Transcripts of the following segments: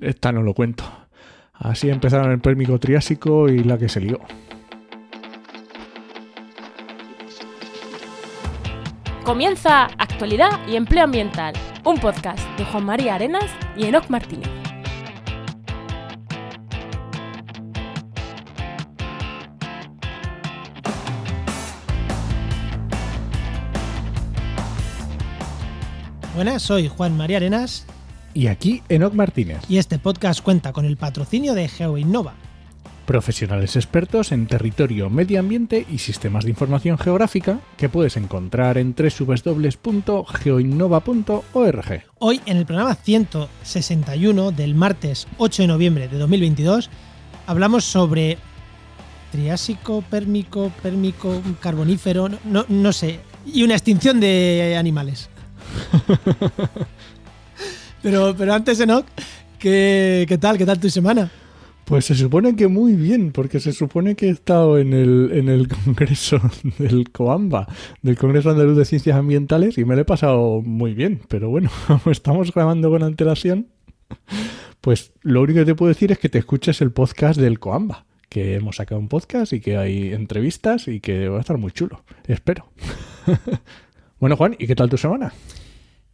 esta no lo cuento. Así empezaron el Pérmico Triásico y la que se lió. Comienza Actualidad y Empleo Ambiental, un podcast de Juan María Arenas y Enoc Martínez. Buenas, soy Juan María Arenas Y aquí Enoc Martínez, y este podcast cuenta con el patrocinio de GeoInnova. profesionales expertos en territorio, medio ambiente y sistemas de información geográfica que puedes encontrar en www.geoinnova.org. Hoy, en el programa 161 del martes 8 de noviembre de 2022, hablamos sobre Triásico, Pérmico, Pérmico, Carbonífero, no, no, no sé, y una extinción de animales. pero, pero antes, Enoch, ¿qué, ¿qué tal? ¿Qué tal tu semana? Pues se supone que muy bien, porque se supone que he estado en el, en el congreso del COAMBA, del Congreso Andaluz de Ciencias Ambientales, y me lo he pasado muy bien. Pero bueno, como estamos grabando con antelación, pues lo único que te puedo decir es que te escuches el podcast del COAMBA, que hemos sacado un podcast y que hay entrevistas y que va a estar muy chulo. Espero. bueno, Juan, ¿y qué tal tu semana?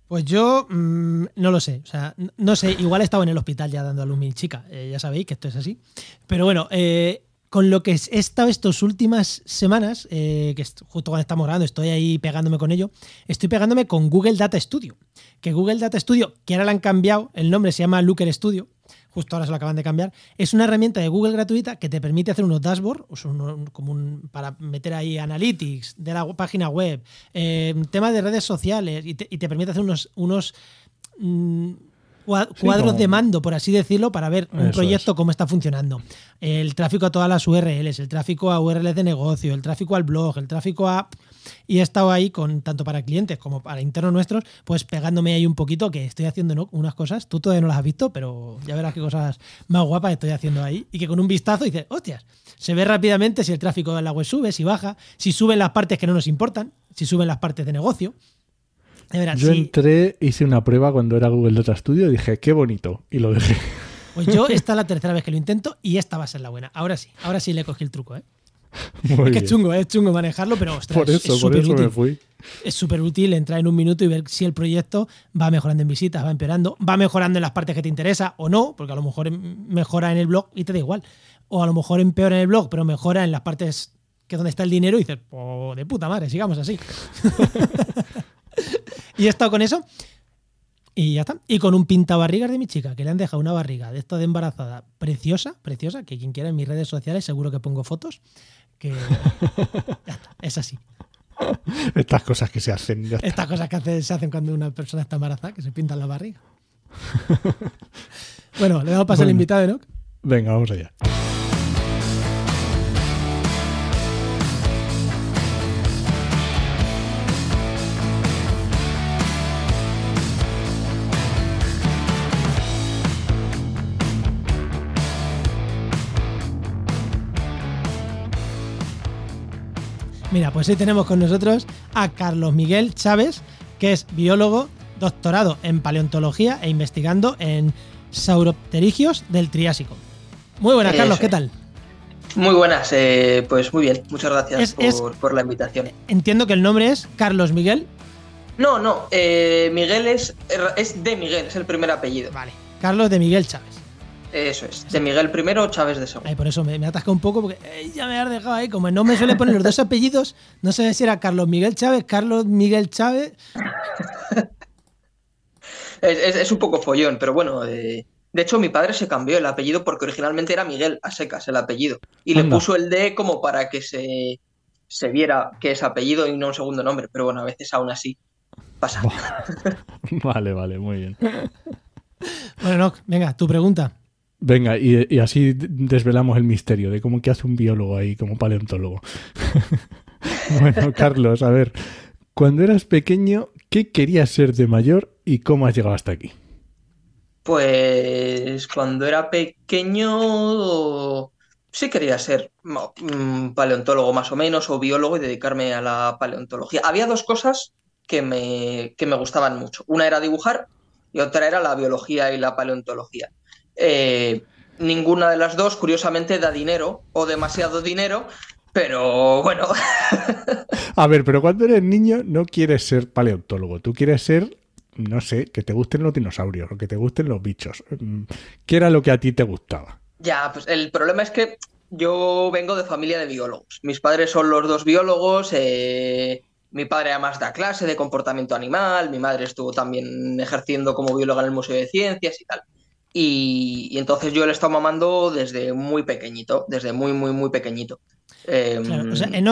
Pues yo mm, no lo sé, o sea, no sé, igual he estado en el hospital ya dando a luz mi chica, eh, ya sabéis que esto es así. Pero bueno, eh, con lo que he estado estas últimas semanas, eh, que justo cuando estamos grabando, estoy ahí pegándome con ello, estoy pegándome con Google Data Studio. Que Google Data Studio, que ahora le han cambiado, el nombre se llama Looker Studio, justo ahora se lo acaban de cambiar, es una herramienta de Google gratuita que te permite hacer unos dashboards, o como un- para meter ahí analytics de la página web, eh, temas de redes sociales, y te, permite hacer unos, unos mm, Sí, cuadros como- de mando, por así decirlo, para ver un Eso proyecto es. cómo está funcionando. El tráfico a todas las URLs, el tráfico a URLs de negocio, el tráfico al blog, el tráfico a... Y he estado ahí con tanto para clientes como para internos nuestros, pues pegándome ahí un poquito que estoy haciendo ¿no? unas cosas. Tú todavía no las has visto, pero ya verás qué cosas más guapas estoy haciendo ahí. Y que con un vistazo dices, hostias, se ve rápidamente si el tráfico de la web sube, si baja, si suben las partes que no nos importan, si suben las partes de negocio. Yo entré, hice una prueba cuando era Google Data Studio y dije, qué bonito, y lo dejé. Pues yo esta es la tercera vez que lo intento y esta va a ser la buena. Ahora sí, ahora sí le cogí el truco, ¿eh? Muy es que bien. es chungo, ¿eh? es chungo manejarlo, pero ostras, Por es- eso, es súper eso me útil. fui. Es súper útil entrar en un minuto y ver si el proyecto va mejorando en visitas, va empeorando, va mejorando en las partes que te interesa o no, porque a lo mejor em- mejora en el blog y te da igual. O a lo mejor empeora en el blog, pero mejora en las partes que es donde está el dinero y dices, oh, de puta madre, sigamos así. y he estado con eso y ya está. Y con un pintabarrigas de mi chica, que le han dejado una barriga de esta de embarazada preciosa, preciosa, que quien quiera en mis redes sociales seguro que pongo fotos. Que ya está, es así. Estas cosas que se hacen. Estas cosas que hace- se hacen cuando una persona está embarazada, que se pintan la barriga. bueno, le damos paso al Bueno. invitado, ¿no? Venga, vamos allá. Mira, pues hoy tenemos con nosotros a Carlos Miguel Chávez, que es biólogo, doctorado en paleontología e investigando en sauropterigios del Triásico. Muy buenas, Eso Carlos, ¿qué tal? Muy buenas, eh, pues muy bien, muchas gracias Es- es- por, por la invitación. Entiendo que el nombre es Carlos Miguel. No, no, eh, Miguel es, es de Miguel, es el primer apellido. Vale. Carlos de Miguel Chávez. Eso es, de Miguel primero, Chávez de segundo. Ay, por eso me, me atasca un poco, porque eh, ya me has dejado ahí. Como no me suele poner los dos apellidos, no sé si era Carlos Miguel Chávez, Carlos Miguel Chávez. Es, es- es un poco follón, pero bueno, eh, de hecho mi padre se cambió el apellido porque originalmente era Miguel a secas el apellido. Y le puso el D como para que se, se viera que es apellido y no un segundo nombre, pero bueno, a veces aún así pasa. Vale, vale, muy bien. Bueno, no, venga, tu pregunta. Venga, y, y así desvelamos el misterio de cómo que hace un biólogo ahí como paleontólogo. bueno, Carlos, a ver, cuando eras pequeño, ¿qué querías ser de mayor y cómo has llegado hasta aquí? Pues cuando era pequeño sí quería ser mm, paleontólogo más o menos o biólogo y dedicarme a la paleontología. Había dos cosas que me, que me gustaban mucho. Una era dibujar y otra era la biología y la paleontología. Eh, ninguna de las dos, curiosamente, da dinero o demasiado dinero, pero bueno. A ver, pero cuando eres niño no quieres ser paleontólogo, tú quieres ser, no sé, que te gusten los dinosaurios o que te gusten los bichos. Mm, ¿Qué era lo que a ti te gustaba? Ya, pues el problema es que yo vengo de familia de biólogos. Mis padres son los dos biólogos. Eh, mi padre además da clase de comportamiento animal, mi madre estuvo también ejerciendo como bióloga en el Museo de Ciencias y tal. Y, entonces yo le he estado mamando desde muy pequeñito, desde muy, muy, muy pequeñito. Em,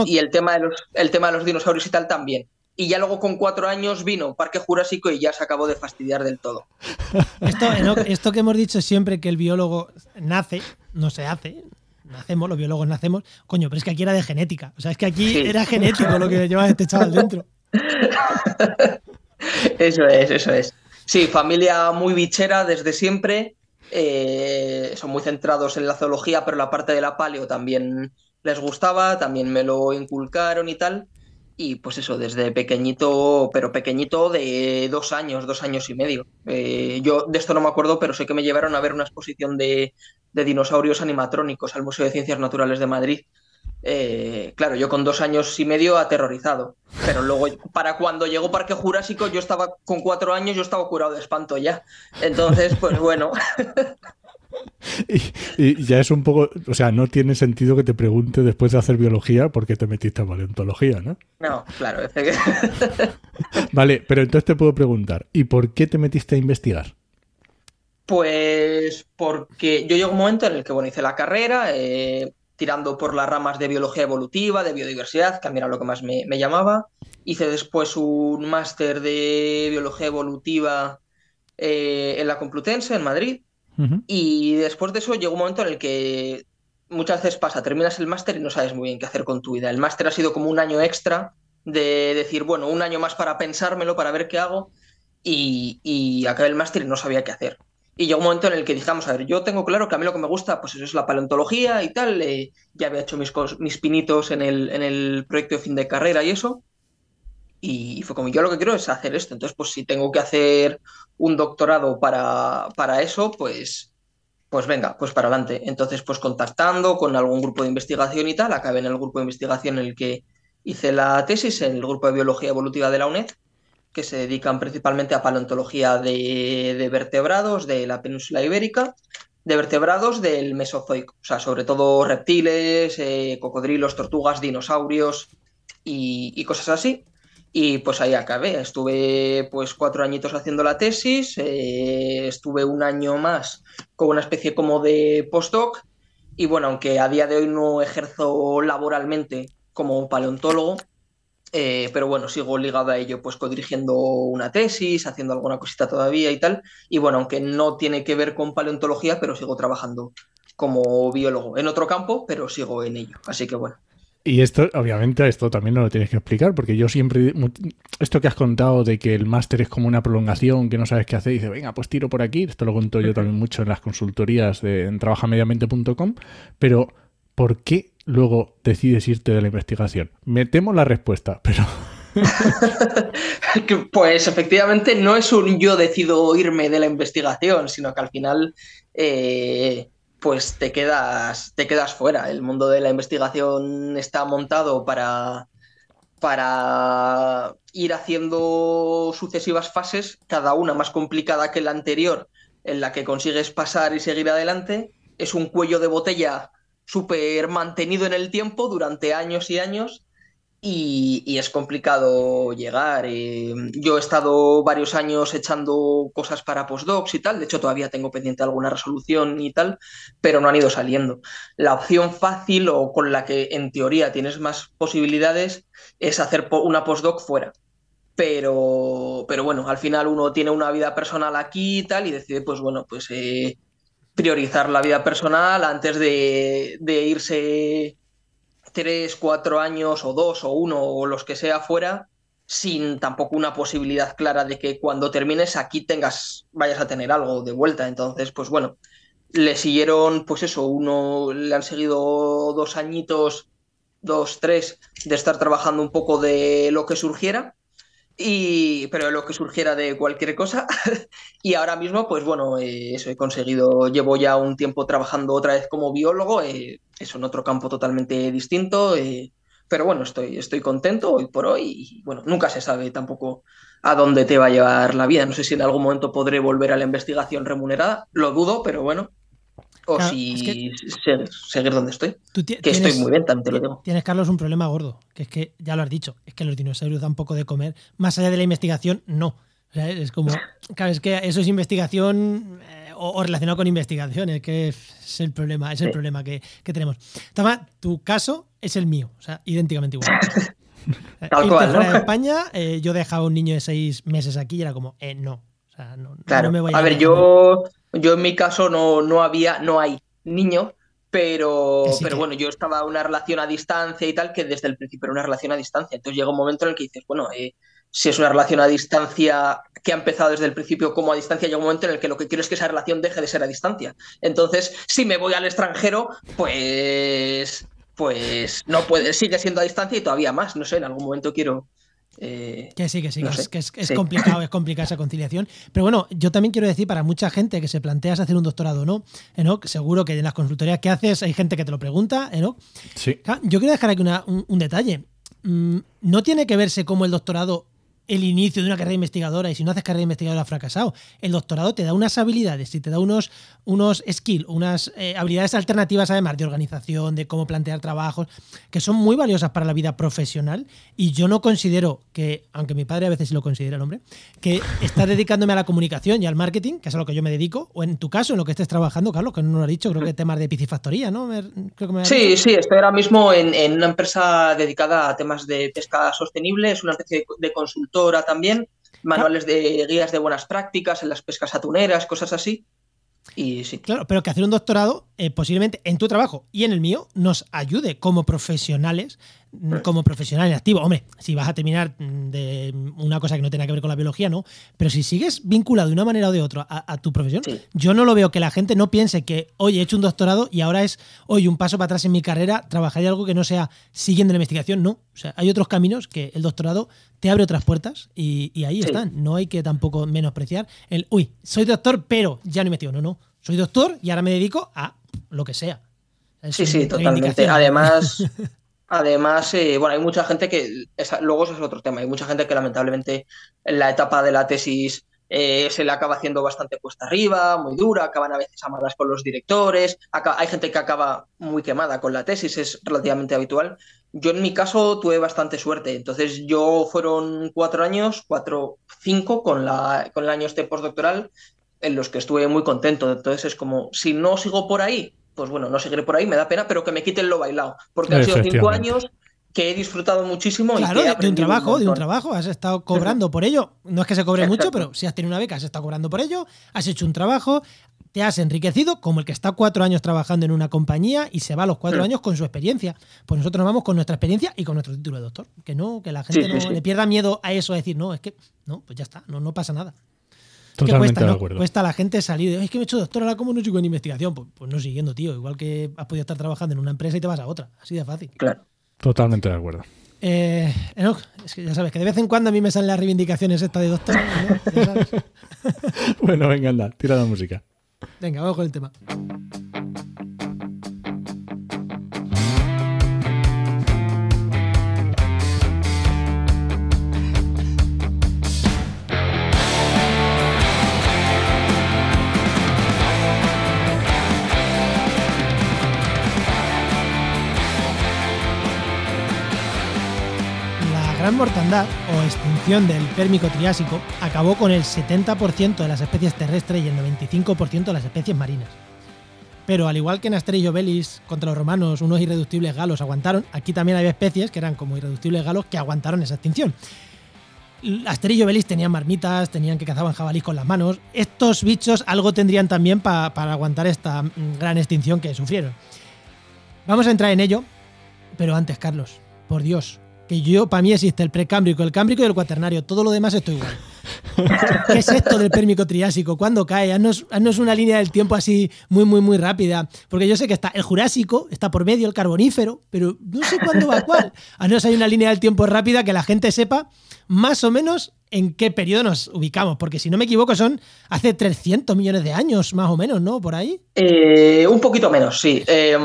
y el tema, de los, el tema de los dinosaurios y tal también. Y ya luego con cuatro años vino Parque Jurásico y ya se acabó de fastidiar del todo. Esto, esto que hemos dicho siempre que el biólogo nace, no se hace, nacemos, los biólogos nacemos, coño, pero es que aquí era de genética. O sea, es que aquí era genético lo que llevaba este chaval dentro. Eso es, eso es. Sí, familia muy bichera desde siempre. Eh, son muy centrados en la zoología, pero la parte de la paleo también les gustaba, también me lo inculcaron y tal. Y pues eso, desde pequeñito, pero pequeñito de dos años, dos años y medio. Eh, yo de esto no me acuerdo, pero sé que me llevaron a ver una exposición de, de dinosaurios animatrónicos al Museo de Ciencias Naturales de Madrid. Eh, claro, yo con dos años y medio aterrorizado, pero luego para cuando llegó Parque Jurásico yo estaba con cuatro años, yo estaba curado de espanto ya. Entonces, pues bueno. Y, ya es un poco, o sea, no tiene sentido que te pregunte después de hacer biología por qué te metiste a paleontología, ¿no? No, claro. vale, pero entonces te puedo preguntar, ¿y por qué te metiste a investigar? Pues porque yo llego un momento en el que, bueno, hice la carrera, eh, tirando por las ramas de biología evolutiva, de biodiversidad, que a mí era lo que más me, llamaba. Hice después un máster de biología evolutiva eh, en la Complutense, en Madrid. Y después de eso llegó un momento en el que muchas veces pasa, terminas el máster y no sabes muy bien qué hacer con tu vida. El máster ha sido como un año extra de decir, bueno, un año más para pensármelo, para ver qué hago. Y, y acabé el máster y no sabía qué hacer. Y llegó un momento en el que dije, vamos a ver, yo tengo claro que a mí lo que me gusta, pues eso es la paleontología y tal. Eh, ya había hecho mis, mis pinitos en el, en el proyecto de fin de carrera y eso. Y fue como, yo lo que quiero es hacer esto. Entonces, pues si tengo que hacer un doctorado para, para eso, pues, pues venga, pues para adelante. Entonces, pues contactando con algún grupo de investigación y tal, acabé en el grupo de investigación en el que hice la tesis, en el grupo de biología evolutiva de la UNED que se dedican principalmente a paleontología de, vertebrados de la península ibérica, de vertebrados del Mesozoico, o sea, sobre todo reptiles, eh, cocodrilos, tortugas, dinosaurios y, cosas así. Y pues ahí acabé. Estuve pues cuatro añitos haciendo la tesis, eh, estuve un año más con una especie como de postdoc. Y bueno, aunque a día de hoy no ejerzo laboralmente como paleontólogo, eh, pero bueno, sigo ligado a ello, pues codirigiendo una tesis, haciendo alguna cosita todavía y tal. Y bueno, aunque no tiene que ver con paleontología, pero sigo trabajando como biólogo en otro campo, pero sigo en ello. Así que bueno. Y esto, obviamente, esto también no lo tienes que explicar, porque yo siempre, esto que has contado de que el máster es como una prolongación, que no sabes qué hacer, y dices, venga, pues tiro por aquí, esto lo cuento yo también mucho en las consultorías de en trabajamediamente.com, pero ¿por qué luego decides irte de la investigación? Metemos la respuesta, pero... pues efectivamente no es un yo decido irme de la investigación, sino que al final eh, pues te quedas, te quedas fuera. El mundo de la investigación está montado para, para ir haciendo sucesivas fases, cada una más complicada que la anterior, en la que consigues pasar y seguir adelante. Es un cuello de botella súper mantenido en el tiempo durante años y años y, es complicado llegar. Eh, yo he estado varios años echando cosas para postdocs y tal, de hecho todavía tengo pendiente alguna resolución y tal, pero no han ido saliendo. La opción fácil o con la que en teoría tienes más posibilidades es hacer una postdoc fuera. Pero, pero bueno, al final uno tiene una vida personal aquí y tal y decide, pues bueno, pues eh, priorizar la vida personal antes de, irse tres, cuatro años o dos o uno o los que sea fuera sin tampoco una posibilidad clara de que cuando termines aquí tengas, vayas a tener algo de vuelta. Entonces, pues bueno, le siguieron, pues eso, uno le han seguido dos añitos, dos, tres, de estar trabajando un poco de lo que surgiera. Y, pero lo que surgiera de cualquier cosa. y ahora mismo, pues bueno, eh, eso he conseguido. Llevo ya un tiempo trabajando otra vez como biólogo, eh, eso en otro campo totalmente distinto. eh, pero bueno, estoy, estoy contento hoy por hoy. Y bueno, nunca se sabe tampoco a dónde te va a llevar la vida. No sé si en algún momento podré volver a la investigación remunerada. Lo dudo, pero bueno. O Claro, si es que- se- seguir donde estoy. Tú Que estoy muy bien, también te lo digo. Tienes, Carlos, un problema gordo, que es que, ya lo has dicho, es que los dinosaurios dan poco de comer. Más allá de la investigación, no. O sea, es como, claro, es que eso es investigación eh, o, o relacionado con investigación, es que es el problema, es el Sí. problema que, que tenemos. Toma, tu caso es el mío, o sea, idénticamente igual. Tal cual, ¿no? fuera de España, eh, yo dejaba a un niño de seis meses aquí y era como, eh, no. O sea, no, Claro. no me voy a ver, ir yo, yo en mi caso no, no había, no hay niño, pero, pero que- bueno, yo estaba en una relación a distancia y tal, que desde el principio era una relación a distancia. Entonces llega un momento en el que dices, bueno, eh, si es una relación a distancia que ha empezado desde el principio como a distancia, llega un momento en el que lo que quiero es que esa relación deje de ser a distancia. Entonces, si me voy al extranjero, pues, pues no puede, sigue siendo a distancia y todavía más. No sé, en algún momento quiero. Eh, Que sí, que sí, No que, sé. es, que es- es Sí. complicado, es complicada esa conciliación. Pero bueno, yo también quiero decir para mucha gente que se plantea si hacer un doctorado o no, Enoch, seguro que en las consultorías que haces hay gente que te lo pregunta, Enoch. Sí. Yo quiero dejar aquí una- un, un detalle. Mm, No tiene que verse como el doctorado el inicio de una carrera investigadora y si no haces carrera investigadora has fracasado. El doctorado te da unas habilidades y te da unos, unos skills, unas eh, habilidades alternativas además de organización, de cómo plantear trabajos, que son muy valiosas para la vida profesional y yo no considero que, aunque mi padre a veces sí lo considera el hombre, que estar dedicándome a la comunicación y al marketing, que es a lo que yo me dedico, o en tu caso, en lo que estés trabajando, Carlos, que no lo has dicho, creo que temas de piscifactoría, ¿no? Me- creo que me has Sí, dicho. sí, estoy ahora mismo en, en una empresa dedicada a temas de pesca sostenible, es una especie de, de consultora también, manuales de guías de buenas prácticas en las pescas atuneras, cosas así. Y sí, Claro, pero que hacer un doctorado, eh, posiblemente en tu trabajo y en el mío, nos ayude como profesionales, como profesional en activo. Hombre, si vas a terminar mm, de una cosa que no tenga que ver con la biología, no. Pero si sigues vinculado de una manera o de otra a, a tu profesión, Sí. yo no lo veo que la gente no piense que, oye, he hecho un doctorado y ahora es, oye, un paso para atrás en mi carrera, trabajar en algo que no sea siguiendo la investigación. No. O sea, hay otros caminos que el doctorado te abre otras puertas y, y ahí Sí. están. No hay que tampoco menospreciar el, uy, soy doctor, pero ya no investigo. No, no. Soy doctor y ahora me dedico a lo que sea. Es sí, sí, totalmente. Además, además eh, bueno, hay mucha gente que, esa- luego eso es otro tema, hay mucha gente que lamentablemente en la etapa de la tesis eh, se le acaba haciendo bastante cuesta arriba, muy dura, acaban a veces amadas con los directores, hay gente que acaba muy quemada con la tesis, es relativamente habitual. Yo en mi caso tuve bastante suerte, entonces yo fueron cuatro años, cuatro, cinco con la, con el año este postdoctoral en los que estuve muy contento. Entonces es como, si no sigo por ahí, pues bueno, no seguiré por ahí, me da pena, pero que me quiten lo bailado. Porque han sido cinco años que he disfrutado muchísimo y Claro, que he de, un trabajo, de un trabajo. Has estado cobrando por ello. No es que se cobre mucho, pero si has tenido una beca, has estado cobrando por ello. Has hecho un trabajo, te has enriquecido, como el que está cuatro años trabajando en una compañía y se va a los cuatro Mm. años con su experiencia. Pues nosotros nos vamos con nuestra experiencia y con nuestro título de doctor. Que no, que la gente Sí, sí, no sí. le pierda miedo a eso, a decir, no, es que, no, pues ya está, no, no pasa nada. Totalmente cuesta, de ¿no? acuerdo. Cuesta a la gente salir de, "Ay, es que me he hecho doctor, ahora cómo no sigo en investigación. Pues, pues no siguiendo, tío. Igual que has podido estar trabajando en una empresa y te vas a otra. Así de fácil. Claro. Totalmente de acuerdo. Eh, Enoch, es que ya sabes que de vez en cuando a mí me salen las reivindicaciones estas de doctor. ¿no? Ya sabes. Bueno, venga, anda, tira la música. Venga, vamos con el tema. Gran mortandad o extinción del Pérmico Triásico acabó con el 70% de las especies terrestres y el 95% de las especies marinas. Pero al igual que en Asterix y Obelix contra los romanos unos irreductibles galos aguantaron, aquí también había especies que eran como irreductibles galos que aguantaron esa extinción. Asterix y tenían marmitas, tenían que cazaban jabalís con las manos. Estos bichos algo tendrían también pa- para aguantar esta mm, gran extinción que sufrieron. Vamos a entrar en ello, pero antes, Carlos, por Dios, que yo, para mí existe el precámbrico, el cámbrico y el cuaternario, todo lo demás estoy igual. ¿Qué es esto del Pérmico Triásico? ¿Cuándo cae? Haznos, haznos una línea del tiempo así muy, muy, muy rápida. Porque yo sé que está el Jurásico, está por medio el Carbonífero, pero no sé cuándo va cuál. Haznos hay una línea del tiempo rápida que la gente sepa más o menos en qué periodo nos ubicamos, porque si no me equivoco son hace 300 millones de años, más o menos, ¿no? Por ahí. Eh, un poquito menos, sí. Eh,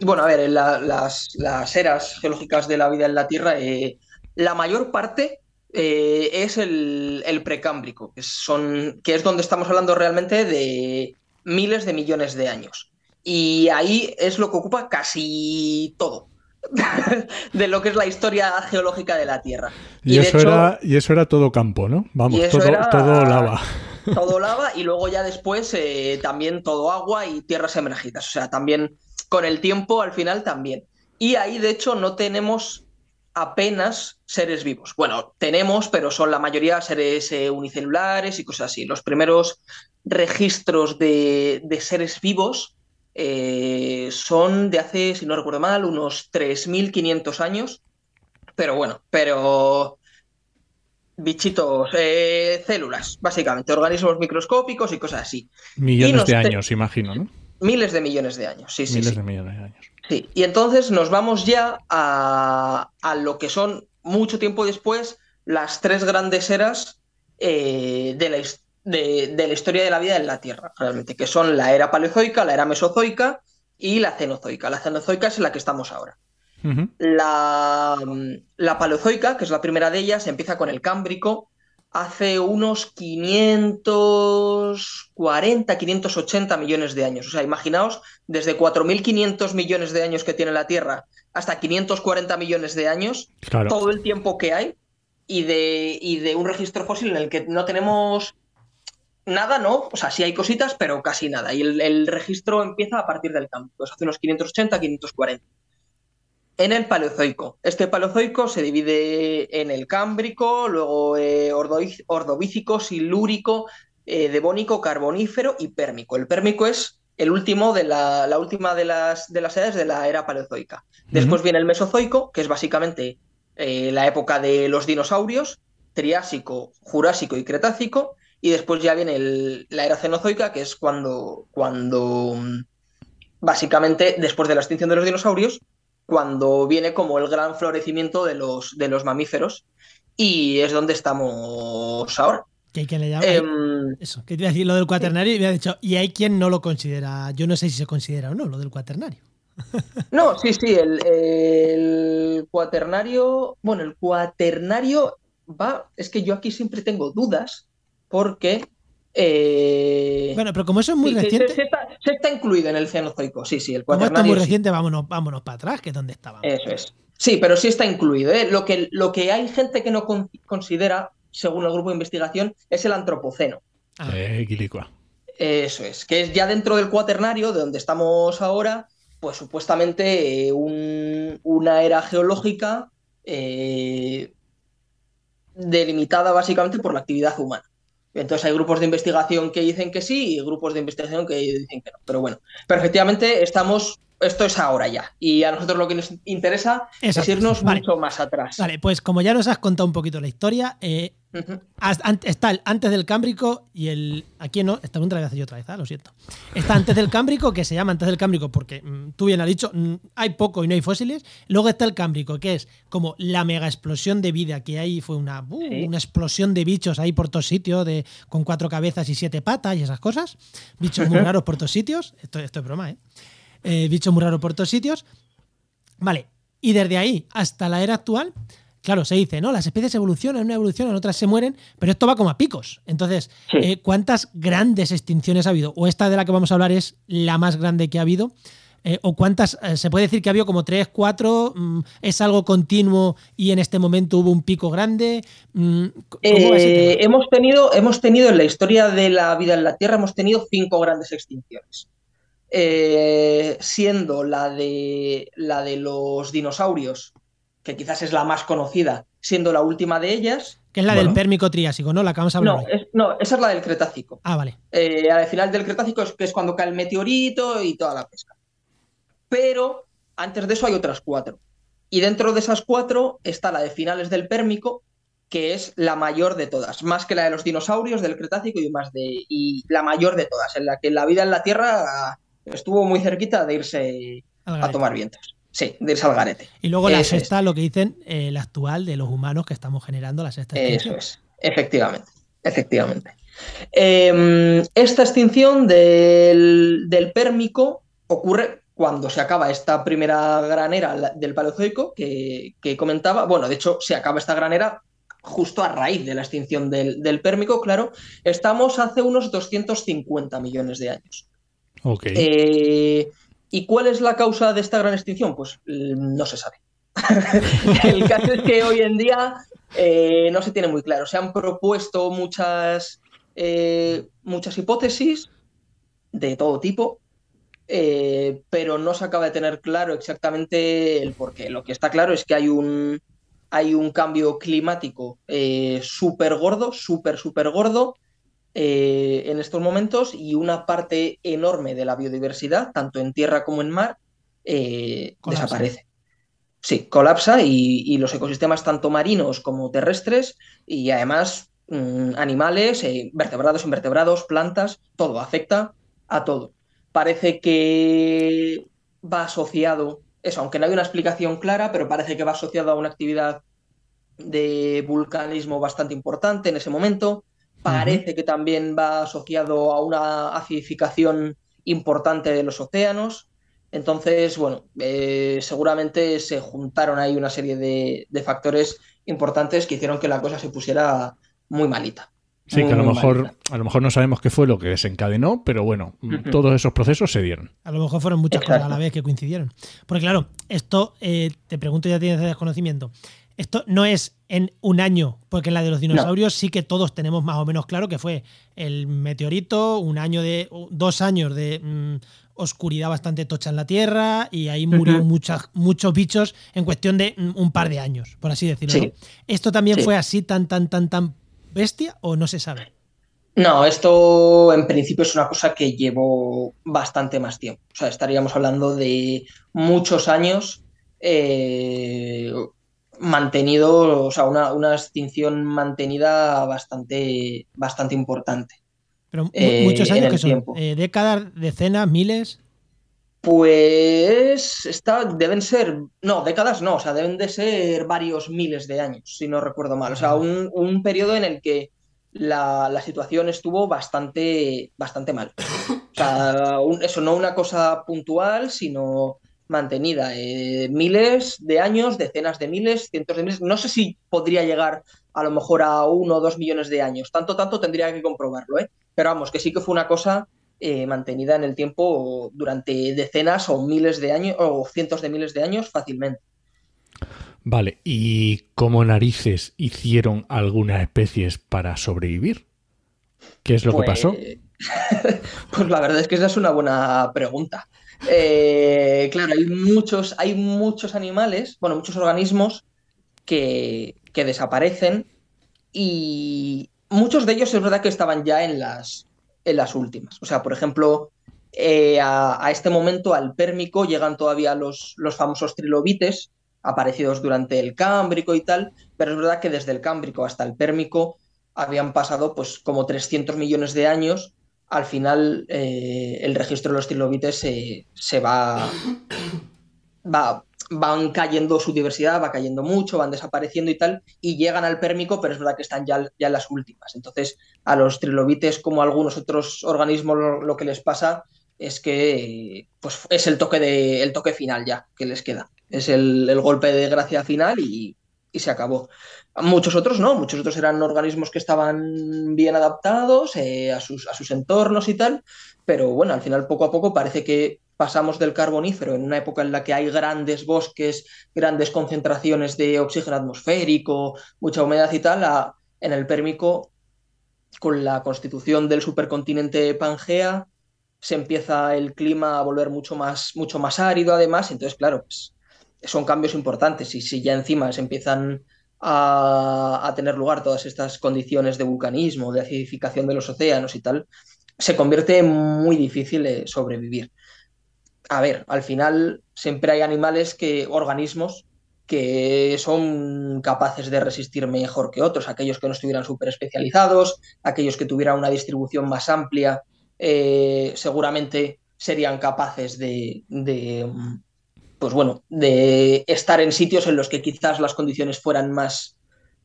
bueno, a ver, la- las, las eras geológicas de la vida en la Tierra, eh, la mayor parte eh, es el, el precámbrico, que, son, que es donde estamos hablando realmente de miles de millones de años. Y ahí es lo que ocupa casi todo de lo que es la historia geológica de la Tierra. Y, eso hecho- era, y eso era todo campo, ¿no? Vamos, era- todo lava. todo lava y luego ya después eh, también todo agua y tierras emergidas. O sea, también con el tiempo al final también. Y ahí de hecho no tenemos apenas seres vivos. Bueno, tenemos, pero son la mayoría seres eh, unicelulares y cosas así. Los primeros registros de, de seres vivos eh, son de hace, si no recuerdo mal, unos 3.500 años. Pero bueno, pero bichitos, eh, células, básicamente, organismos microscópicos y cosas así. Millones de años, imagino, ¿no? Miles de millones de años, sí, sí, Miles sí. de millones de años. Sí, y entonces nos vamos ya a, a lo que son mucho tiempo después las tres grandes eras eh, de, la, de- de la historia de la vida en la Tierra, realmente, que son la era paleozoica, la era mesozoica y la cenozoica. La cenozoica es en la que estamos ahora. La, la paleozoica, que es la primera de ellas, empieza con el cámbrico hace unos 540, 580 millones de años. O sea, imaginaos, desde 4.500 millones de años que tiene la Tierra hasta 540 millones de años, Claro. todo el tiempo que hay y de, y de un registro fósil en el que no tenemos nada, ¿no? O sea, sí hay cositas, pero casi nada. Y el, el registro empieza a partir del cámbrico, es hace unos 580, 540 en el Paleozoico. Este Paleozoico se divide en el Cámbrico, luego eh, Ordovícico, Silúrico, eh, Devónico, Carbonífero y Pérmico. El Pérmico es el último de la, la última de las, de las edades de la era Paleozoica. Después viene el Mesozoico, que es básicamente eh, la época de los dinosaurios, Triásico, Jurásico y Cretácico. Y después ya viene el- la era Cenozoica, que es cuando, cuando mm, básicamente después de la extinción de los dinosaurios, cuando viene como el gran florecimiento de los, de los mamíferos y es donde estamos ahora. Que hay quien le llama. Em, Eso, que te iba a decir lo del cuaternario y me ha dicho, y hay quien no lo considera. Yo no sé si se considera o no lo del cuaternario. no, sí, sí, el, el cuaternario, bueno, el cuaternario va, es que yo aquí siempre tengo dudas porque... eh, Bueno, pero como eso es muy sí, reciente, sí está, incluido en el Cenozoico, sí, sí, el como esto es muy sí. reciente, vámonos, vámonos para atrás, que es donde estábamos. Eso es. Sí, pero sí está incluido. ¿eh? Lo, que, lo que hay gente que no con- considera, según el grupo de investigación, es el antropoceno. Ah, Eh, Quilicua. Eso es, que es ya dentro del cuaternario, de donde estamos ahora, pues supuestamente eh, un- una era geológica eh, delimitada básicamente por la actividad humana. Entonces hay grupos de investigación que dicen que sí y grupos de investigación que dicen que no. Pero bueno, pero efectivamente estamos, esto es ahora ya. Y a nosotros lo que nos interesa es irnos Vale. mucho más atrás. Vale, pues como ya nos has contado un poquito la historia, eh, está el antes del Cámbrico y el. Aquí no, esta pregunta la voy a hacer yo otra vez, ah, lo siento. Está antes del Cámbrico, que se llama antes del Cámbrico porque mm, tú bien has dicho, mm, hay poco y no hay fósiles. Luego está el Cámbrico, que es como la mega explosión de vida que ahí fue una, uh, Sí. una explosión de bichos ahí por todos sitios, de, con cuatro cabezas y siete patas y esas cosas. Bichos muy raros por todos sitios. Esto, esto es broma, ¿eh? Eh, Bichos muy raros por todos sitios. Vale, y desde ahí hasta la era actual, claro, se dice, ¿no? Las especies evolucionan, una evolucionan, otras se mueren, pero esto va como a picos. Entonces, Sí. eh, ¿cuántas grandes extinciones ha habido? ¿O esta de la que vamos a hablar es la más grande que ha habido? Eh, ¿O cuántas? eh, se puede decir que ha habido como tres, cuatro, mm, es algo continuo y en este momento hubo un pico grande. Mm, hemos, tenido, hemos tenido en la historia de la vida en la Tierra, hemos tenido cinco grandes extinciones. Eh, siendo la de, la de los dinosaurios, que quizás es la más conocida, siendo la última de ellas. Que es la bueno. del Pérmico Triásico, ¿no? La que vamos a hablar No, es- no, esa es la del Cretácico. Ah, vale. Eh, al final del Cretácico es que es cuando cae el meteorito y toda la pesca. Pero antes de eso hay otras cuatro. Y dentro de esas cuatro está la de finales del Pérmico, que es la mayor de todas, más que la de los dinosaurios del Cretácico y más de y la mayor de todas, en la que la vida en la Tierra estuvo muy cerquita de irse a tomar vientos. Sí, de irse al garete. Y luego la sexta, lo que dicen, eh, la actual de los humanos que estamos generando, la sexta extinción. Eso es, efectivamente, efectivamente. Em, esta extinción del, del pérmico ocurre cuando se acaba esta primera granera del Paleozoico que, que, comentaba. Bueno, de hecho, se acaba esta granera justo a raíz de la extinción del, pérmico, claro, estamos hace unos 250 millones de años. Eh, ¿Y cuál es la causa de esta gran extinción? Pues mm, no se sabe. el caso es que hoy en día eh, no se tiene muy claro. Se han propuesto muchas, eh, muchas hipótesis de todo tipo, pero no se acaba de tener claro exactamente el porqué. Lo que está claro es que hay un, hay un cambio climático eh, súper gordo, súper, súper gordo eh, en estos momentos y una parte enorme de la biodiversidad, tanto en tierra como en mar, eh, desaparece. Sí, colapsa y, los ecosistemas tanto marinos como terrestres y además mm, animales, vertebrados, invertebrados, plantas, todo afecta a todo. Parece que va asociado eso, aunque no hay una explicación clara, pero parece que va asociado a una actividad de vulcanismo bastante importante en ese momento. Parece que también va asociado a una acidificación importante de los océanos. Entonces, bueno, eh, seguramente se juntaron ahí una serie de, factores importantes que hicieron que la cosa se pusiera muy malita. Sí, que a lo mejor, a lo mejor no sabemos qué fue lo que desencadenó, pero bueno, todos esos procesos se dieron. A lo mejor fueron muchas cosas a la vez que coincidieron. Porque claro, esto, eh, te pregunto, ya tienes desconocimiento. Esto no es en un año, porque en la de los dinosaurios sí que todos tenemos más o menos claro que fue el meteorito, un año de, dos años de mm, oscuridad bastante tocha en la Tierra y ahí murieron muchos bichos en cuestión de mm, un par de años, por así decirlo. ¿Esto también fue así tan, tan, tan, tan bestia o no se sabe? No, esto en principio es una cosa que llevó bastante más tiempo. O sea, estaríamos hablando de muchos años, eh, mantenido, o sea, una, extinción mantenida bastante, bastante importante. Pero muchos eh, años que son, eh, décadas, decenas, miles. Pues está, deben ser, no, décadas no, o sea, deben de ser varios miles de años, si no recuerdo mal. O sea, un, periodo en el que la, situación estuvo bastante, bastante mal. O sea, eso no una cosa puntual, sino mantenida. Eh, miles de años, decenas de miles, cientos de miles. No sé si podría llegar a lo mejor a uno o dos millones de años. Tanto, tanto tendría que comprobarlo, ¿eh? Pero vamos, que sí que fue una cosa eh, mantenida en el tiempo durante decenas o miles de años o cientos de miles de años fácilmente. Vale, ¿y cómo narices hicieron algunas especies para sobrevivir? ¿Qué es lo que pasó? Pues, pues la verdad es que esa es una buena pregunta. Eh, claro, hay muchos, hay muchos animales, bueno, muchos organismos que, desaparecen y muchos de ellos es verdad que estaban ya en las, en las últimas. O sea, por ejemplo, eh, a, este momento al pérmico llegan todavía los, los famosos trilobites aparecidos durante el cámbrico y tal, pero es verdad que desde el cámbrico hasta el pérmico habían pasado pues como 300 millones de años al final eh, el registro de los trilobites se, va, va, van cayendo su diversidad, va cayendo mucho, van desapareciendo y tal, y llegan al pérmico, pero es verdad que están ya, ya en las últimas. Entonces, a los trilobites, como a algunos otros organismos, lo, que les pasa es que pues, es el toque, de, el toque final ya que les queda. Es el, golpe de gracia final y, y se acabó. Muchos otros no, muchos otros eran organismos que estaban bien adaptados eh, a, sus, a sus entornos y tal, pero bueno, al final poco a poco parece que pasamos del carbonífero en una época en la que hay grandes bosques, grandes concentraciones de oxígeno atmosférico, mucha humedad y tal, a, en el pérmico, con la constitución del supercontinente Pangea, se empieza el clima a volver mucho más, mucho más árido además, entonces claro, pues, son cambios importantes y si ya encima se empiezan a, tener lugar todas estas condiciones de vulcanismo, de acidificación de los océanos y tal, se convierte muy difícil eh, sobrevivir. A ver, al final siempre hay animales que, organismos que son capaces de resistir mejor que otros, aquellos que no estuvieran súper especializados, aquellos que tuvieran una distribución más amplia, eh, seguramente serían capaces de, pues bueno, de estar en sitios en los que quizás las condiciones fueran más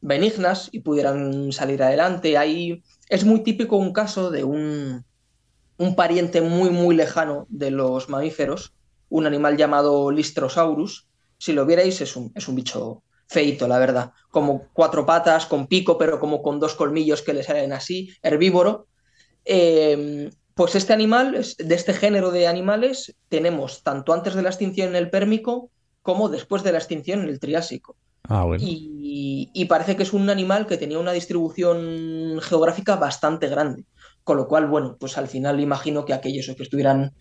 benignas y pudieran salir adelante. Ahí es muy típico un caso de un, pariente muy, muy lejano de los mamíferos, un animal llamado Listrosaurus. Si lo vierais, es un, es un bicho feito, la verdad. Como cuatro patas, con pico, pero como con dos colmillos que le salen así, herbívoro. Em, pues este animal, de este género de animales, tenemos tanto antes de la extinción en el Pérmico como después de la extinción en el Triásico. Ah, bueno. y, y, parece que es un animal que tenía una distribución geográfica bastante grande. Con lo cual, bueno, pues al final imagino que aquellos que estuvieran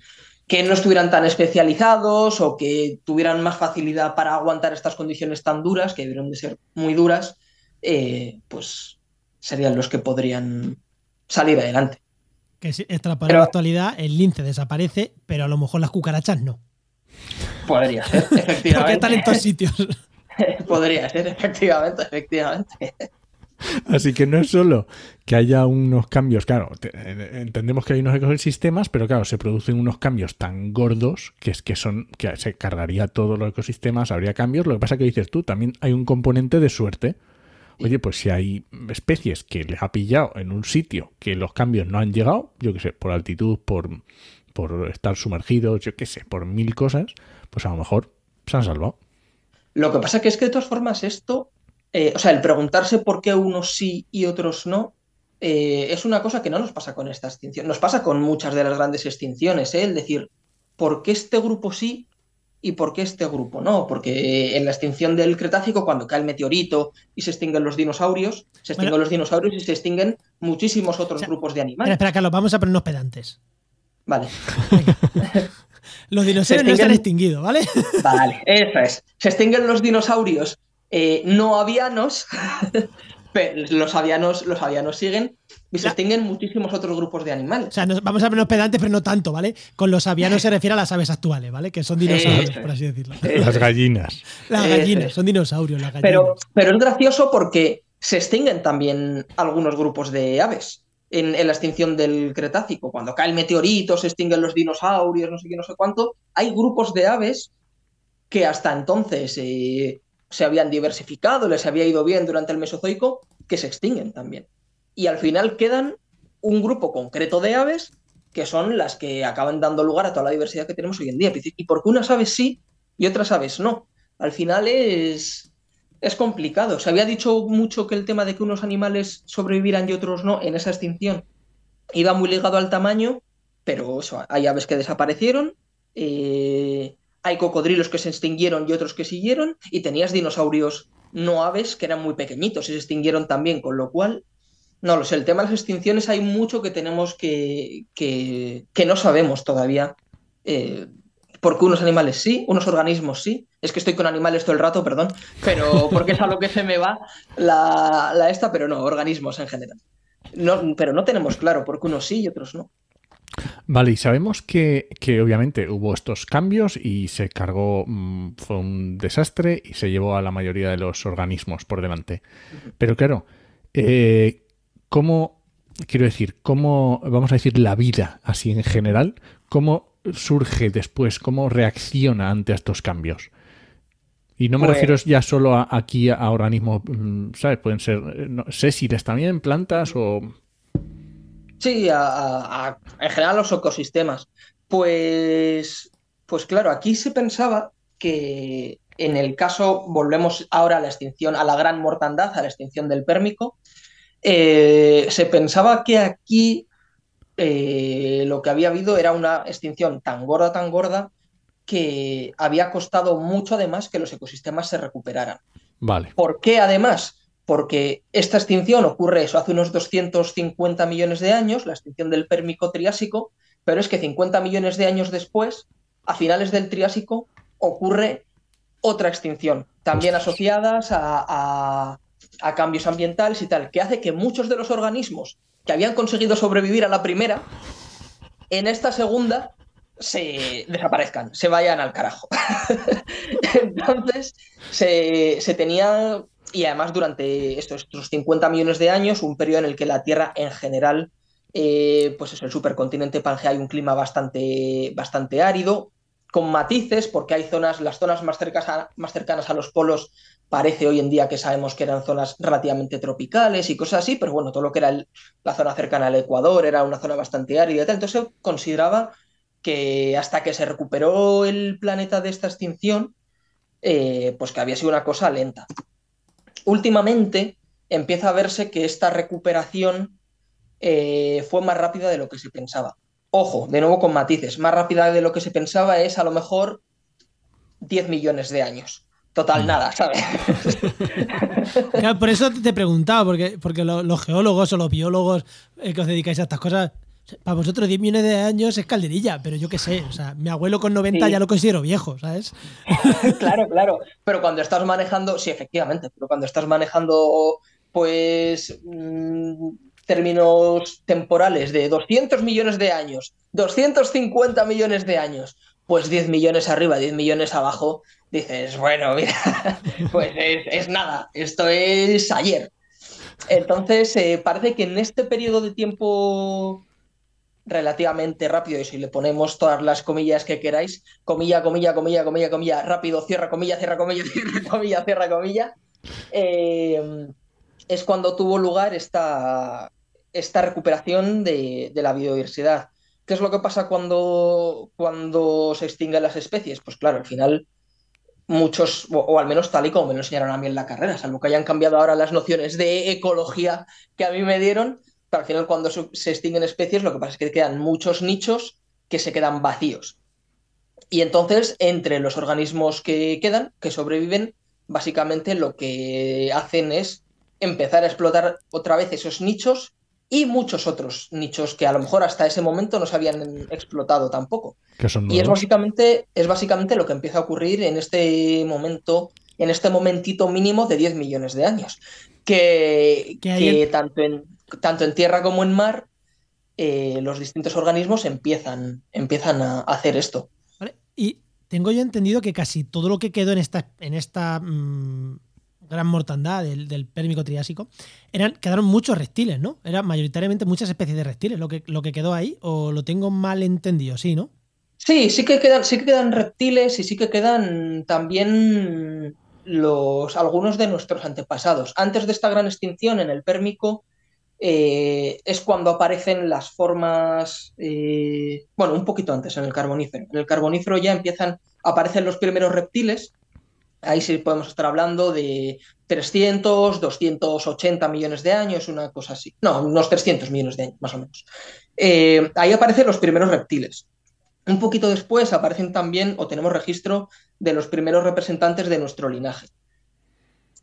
que no estuvieran tan especializados o que tuvieran más facilidad para aguantar estas condiciones tan duras, que debieron de ser muy duras, eh, pues serían los que podrían salir adelante. Que si para la actualidad, el lince desaparece, pero a lo mejor las cucarachas no. Podría ser, efectivamente. Porque están en todos sitios. Podría ser, efectivamente, efectivamente. Así que no es solo que haya unos cambios, claro, entendemos que hay unos ecosistemas, pero claro, se producen unos cambios tan gordos que es que son que se cargaría todos los ecosistemas, habría cambios. Lo que pasa que dices tú, también hay un componente de suerte. Oye, pues si hay especies que les ha pillado en un sitio que los cambios no han llegado, yo qué sé, por altitud, por, por estar sumergidos, yo qué sé, por mil cosas, pues a lo mejor se han salvado. Lo que pasa que es que de todas formas esto eh, o sea, el preguntarse por qué unos sí y otros no, eh, es una cosa que no nos pasa con esta extinción. Nos pasa con muchas de las grandes extinciones, ¿eh? el decir, ¿por qué este grupo sí y por qué este grupo no? Porque en la extinción del Cretácico, cuando cae el meteorito y se extinguen los dinosaurios, se extinguen los dinosaurios y se extinguen muchísimos otros grupos de animales. Espera, espera, Carlos, vamos a ponernos pedantes. Vale. los dinosaurios no se han extinguido, ¿vale? Vale, eso es. Se extinguen los dinosaurios eh, no avianos, los avianos, los avianos siguen y se extinguen muchísimos otros grupos de animales. O sea, vamos a vernos pedantes, pero no tanto, ¿vale? Con los avianos se refiere a las aves actuales, ¿vale? Que son dinosaurios, por así decirlo. Las gallinas. Las gallinas, son dinosaurios, las gallinas. Pero, pero es gracioso porque se extinguen también algunos grupos de aves. En, la extinción del Cretácico, cuando cae el meteorito, se extinguen los dinosaurios, no sé qué, no sé cuánto, hay grupos de aves que hasta entonces eh, se habían diversificado, les había ido bien durante el Mesozoico, que se extinguen también. Y al final quedan un grupo concreto de aves que son las que acaban dando lugar a toda la diversidad que tenemos hoy en día. ¿Y por qué unas aves sí y otras aves no? Al final es, es complicado. Se había dicho mucho que el tema de que unos animales sobrevivieran y otros no en esa extinción iba muy ligado al tamaño, pero hay aves que desaparecieron. Eh, hay cocodrilos que se extinguieron y otros que siguieron, y tenías dinosaurios no aves que eran muy pequeñitos y se extinguieron también, con lo cual, no lo sé, el tema de las extinciones hay mucho que tenemos que, que, no sabemos todavía. Eh, porque unos animales sí, unos organismos sí. Es que estoy con animales todo el rato, perdón, pero porque es a lo que se me va la, la esta, pero no, organismos en general. No, pero no tenemos claro por qué unos sí y otros no. Vale, y sabemos que, obviamente hubo estos cambios y se cargó, mm, fue un desastre y se llevó a la mayoría de los organismos por delante. Pero claro, eh, ¿cómo, quiero decir, cómo, vamos a decir, la vida así en general, cómo surge después, cómo reacciona ante estos cambios? Y no me refiero pues ya solo aquí a organismos, mm, ¿sabes? Pueden ser eh, no, sésiles también, plantas o... Sí, a, en general los ecosistemas. Pues, pues claro, aquí se pensaba que en el caso, volvemos ahora a la extinción, a la gran mortandad, a la extinción del pérmico, eh, se pensaba que aquí eh, lo que había habido era una extinción tan gorda, tan gorda, que había costado mucho además que los ecosistemas se recuperaran. Vale. ¿Por qué además? porque esta extinción ocurre eso hace unos 250 millones de años, la extinción del Pérmico Triásico, pero es que 50 millones de años después, a finales del Triásico, ocurre otra extinción, también asociadas a, cambios ambientales y tal, que hace que muchos de los organismos que habían conseguido sobrevivir a la primera, en esta segunda se desaparezcan, se vayan al carajo. Entonces, se, se, tenía, y además durante estos, estos, 50 millones de años, un periodo en el que la Tierra en general, eh, pues es el supercontinente Pangea, hay un clima bastante, bastante árido, con matices, porque hay zonas, las zonas más, cercanas a los polos parece hoy en día que sabemos que eran zonas relativamente tropicales y cosas así, pero bueno, todo lo que era la zona cercana al Ecuador era una zona bastante árida y tal, entonces se consideraba que hasta que se recuperó el planeta de esta extinción, eh, pues que había sido una cosa lenta. Últimamente empieza a verse que esta recuperación eh, fue más rápida de lo que se pensaba. Ojo, de nuevo con matices, más rápida de lo que se pensaba es a lo mejor 10 millones de años. Total, mm. nada, ¿sabes? Claro, por eso te he preguntado, porque, porque los, geólogos o los biólogos eh, que os dedicáis a estas cosas, para vosotros 10 millones de años es calderilla, pero yo qué sé, o sea, mi abuelo con 90 ya lo considero viejo, ¿sabes? claro, claro, pero cuando estás manejando, sí, efectivamente, pero cuando estás manejando, pues, mmm, términos temporales de 200 millones de años, 250 millones de años, pues 10 millones arriba, 10 millones abajo, dices, bueno, mira, pues es, nada, esto es ayer. Entonces, eh, parece que en este periodo de tiempo relativamente rápido, y si le ponemos todas las comillas que queráis, comilla, comilla, comilla, comilla, comilla, rápido, cierra comilla, cierra comilla, cierra comilla, cierra comilla, eh, es cuando tuvo lugar esta, esta recuperación de, la biodiversidad. ¿Qué es lo que pasa cuando, cuando se extinguen las especies? Pues claro, al final muchos, o, al menos tal y como me lo enseñaron a mí en la carrera, salvo que hayan cambiado ahora las nociones de ecología que a mí me dieron, pero al final cuando se extinguen especies lo que pasa es que quedan muchos nichos que se quedan vacíos. Y entonces, entre los organismos que quedan, que sobreviven, básicamente lo que hacen es empezar a explotar otra vez esos nichos y muchos otros nichos que a lo mejor hasta ese momento no se habían explotado tampoco. y es básicamente, es básicamente lo que empieza a ocurrir en este momento, en este momentito mínimo de 10 millones de años. Que, que tanto, en, tanto en tierra como en mar, eh, los distintos organismos empiezan, empiezan a hacer esto. Y tengo yo entendido que casi todo lo que quedó en esta, en esta mm, gran mortandad del, Pérmico Triásico, eran, quedaron muchos reptiles, ¿no? Eran mayoritariamente muchas especies de reptiles lo que, lo que quedó ahí, o lo tengo mal entendido, ¿sí, no? Sí, sí que quedan, sí que quedan reptiles y sí que quedan también los, algunos de nuestros antepasados. Antes de esta gran extinción en el Pérmico, eh, es cuando aparecen las formas, eh, bueno, un poquito antes en el Carbonífero. En el Carbonífero ya empiezan, aparecen los primeros reptiles, Ahí sí podemos estar hablando de 300, 280 millones de años, una cosa así. No, unos 300 millones de años, más o menos. Eh, ahí aparecen los primeros reptiles. Un poquito después aparecen también, o tenemos registro, de los primeros representantes de nuestro linaje.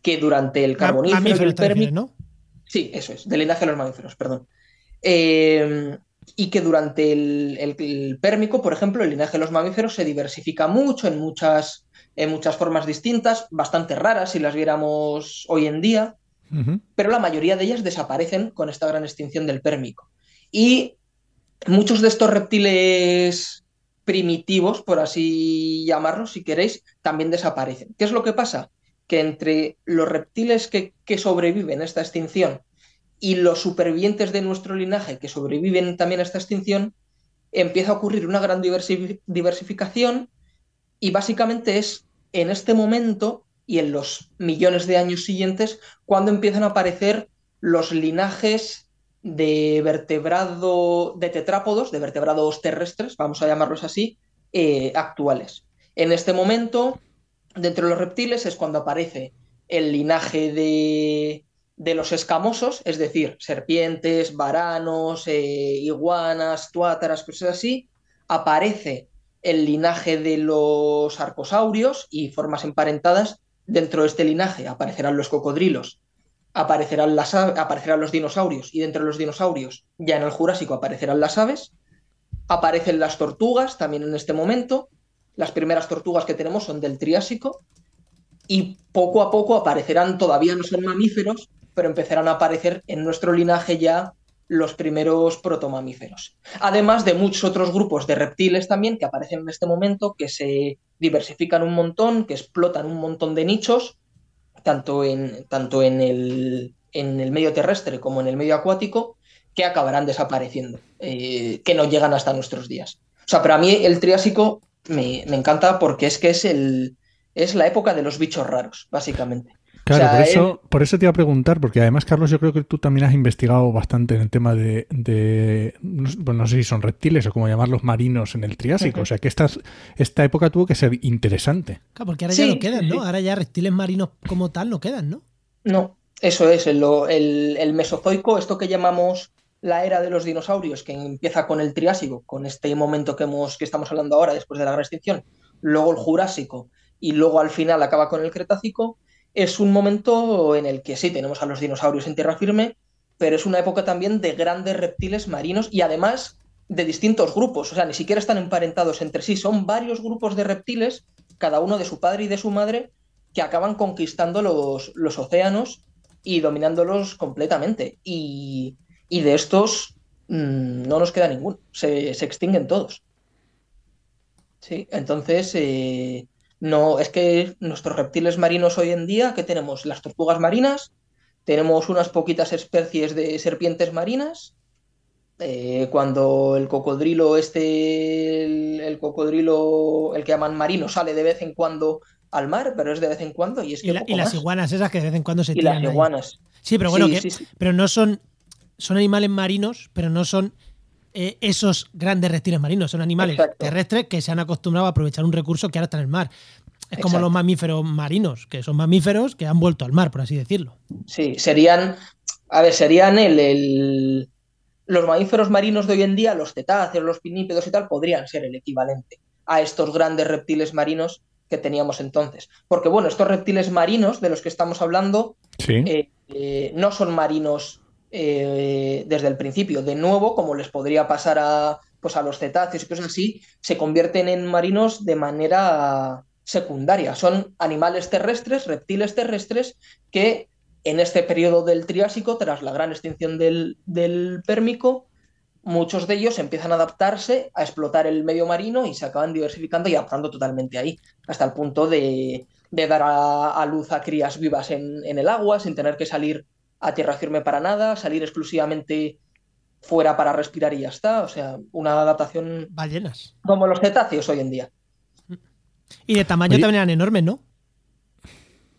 Que durante el carbonífero y el pérmico. ¿no? Sí, eso es, del linaje de los mamíferos, perdón. Eh, y que durante el, el, pérmico, por ejemplo, el linaje de los mamíferos se diversifica mucho en muchas en muchas formas distintas, bastante raras si las viéramos hoy en día, pero la mayoría de ellas desaparecen con esta gran extinción del pérmico. Y muchos de estos reptiles primitivos, por así llamarlos, si queréis, también desaparecen. ¿Qué es lo que pasa? Que entre los reptiles que, que sobreviven a esta extinción y los supervivientes de nuestro linaje que sobreviven también a esta extinción, empieza a ocurrir una gran diversificación y básicamente es en este momento y en los millones de años siguientes cuando empiezan a aparecer los linajes de vertebrado, de tetrápodos, de vertebrados terrestres, vamos a llamarlos así, eh, actuales. En este momento, dentro de los reptiles es cuando aparece el linaje de, de los escamosos, es decir, serpientes, varanos, eh, iguanas, tuátaras, cosas así. Aparece el linaje de los arcosaurios y formas emparentadas. Dentro de este linaje aparecerán los cocodrilos, aparecerán, las, aparecerán los dinosaurios y dentro de los dinosaurios, ya en el Jurásico, aparecerán las aves. Aparecen las tortugas también en este momento. Las primeras tortugas que tenemos son del Triásico y poco a poco aparecerán, todavía no son mamíferos, pero empezarán a aparecer en nuestro linaje ya los primeros protomamíferos. Además de muchos otros grupos de reptiles también que aparecen en este momento, que se diversifican un montón, que explotan un montón de nichos, tanto en, tanto en, el, en el medio terrestre como en el medio acuático, que acabarán desapareciendo, eh, que no llegan hasta nuestros días. O sea, para mí el Triásico me, me encanta porque es que es, el, es la época de los bichos raros, básicamente. Claro, por, eso, por eso te iba a preguntar, porque además, Carlos, yo creo que tú también has investigado bastante en el tema de, de bueno, no sé si son reptiles o cómo llamarlos marinos en el Triásico. O sea, que esta, esta época tuvo que ser interesante. Claro, porque ahora ya no quedan, ¿no? Ahora ya reptiles marinos como tal no quedan, ¿no? No, eso es, el, el, el Mesozoico, esto que llamamos la era de los dinosaurios, que empieza con el Triásico, con este momento que, hemos, que estamos hablando ahora, después de la gran extinción, luego el Jurásico y luego al final acaba con el Cretácico, es un momento en el que sí, tenemos a los dinosaurios en tierra firme, pero es una época también de grandes reptiles marinos y además de distintos grupos, o sea, ni siquiera están emparentados entre sí, son varios grupos de reptiles, cada uno de su padre y de su madre, que acaban conquistando los, océanos y dominándolos completamente. Y, de estos mmm, no nos queda ninguno, se, se, extinguen todos. Sí, entonces, eh, no, es que nuestros reptiles marinos hoy en día, que tenemos las tortugas marinas, tenemos unas poquitas especies de serpientes marinas. Eh, cuando el cocodrilo este, el, el, cocodrilo, el que llaman marino, sale de vez en cuando al mar, pero es de vez en cuando. Y, es que y, la, y las iguanas esas que de vez en cuando se y tiran. las iguanas. Ahí. Sí, pero bueno, Sí, que, sí, sí. pero no son, son animales marinos, pero no son eh, esos grandes reptiles marinos, son animales Exacto. terrestres que se han acostumbrado a aprovechar un recurso que ahora está en el mar. Es como Exacto. los mamíferos marinos, que son mamíferos que han vuelto al mar, por así decirlo. Sí, serían, a ver, serían el, el- los mamíferos marinos de hoy en día, los cetáceos, los pinípedos y tal, podrían ser el equivalente a estos grandes reptiles marinos que teníamos entonces. Porque bueno, estos reptiles marinos de los que estamos hablando Sí. eh, eh, no son marinos eh, desde el principio. De nuevo, como les podría pasar a, pues a los cetáceos y cosas así, se convierten en marinos de manera secundaria. Son animales terrestres, reptiles terrestres, que en este periodo del Triásico, tras la gran extinción del, del Pérmico, muchos de ellos empiezan a adaptarse a explotar el medio marino y se acaban diversificando y adaptando totalmente ahí, hasta el punto de, de dar a, a, luz a crías vivas en, en, el agua sin tener que salir a tierra firme para nada, salir exclusivamente fuera para respirar y ya está. O sea, una adaptación Ballenas. como los cetáceos hoy en día. Y de tamaño Oye. también eran enormes, ¿no?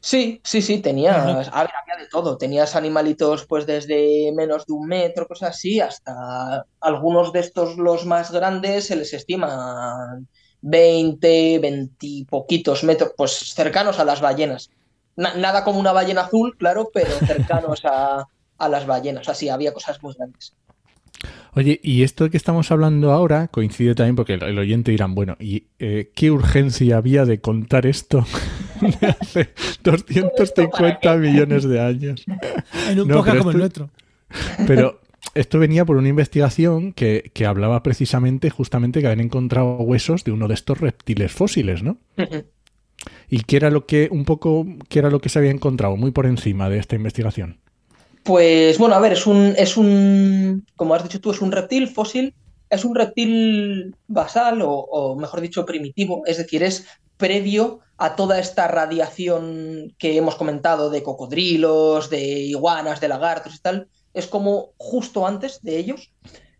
Sí, sí, sí, tenías, Claro. a ver, había de todo, tenías animalitos pues desde menos de un metro, cosas así, hasta algunos de estos, los más grandes, se les estiman 20, 20 y poquitos metros, pues cercanos a las ballenas. Na- nada como una ballena azul, claro, pero cercanos a, a las ballenas, así, había cosas muy grandes. Oye, y esto que estamos hablando ahora coincide también porque el, el oyente dirán, bueno, ¿y eh, qué urgencia había de contar esto de hace 250 millones de años? En un No, podcast como el esto- nuestro. Pero esto venía por una investigación que, que hablaba precisamente, justamente, que habían encontrado huesos de uno de estos reptiles fósiles, ¿no? ¿Y qué era lo que, un poco, qué era lo que se había encontrado muy por encima de esta investigación? Pues bueno, a ver, es un, es un, como has dicho tú, es un reptil fósil, es un reptil basal o, mejor dicho primitivo, es decir, es previo a toda esta radiación que hemos comentado de cocodrilos, de iguanas, de lagartos y tal, es como justo antes de ellos,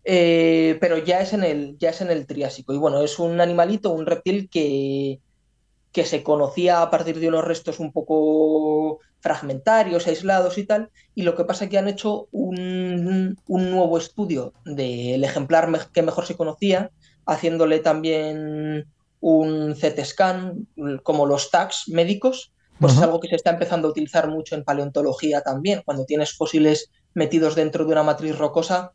eh, pero ya es, en el, ya es en el Triásico. Y bueno, es un animalito, un reptil que, que se conocía a partir de unos restos un poco fragmentarios, aislados y tal, y lo que pasa es que han hecho un, un nuevo estudio del ejemplar me- que mejor se conocía, haciéndole también un CT scan, como los tags médicos, pues es algo que se está empezando a utilizar mucho en paleontología también, cuando tienes fósiles metidos dentro de una matriz rocosa,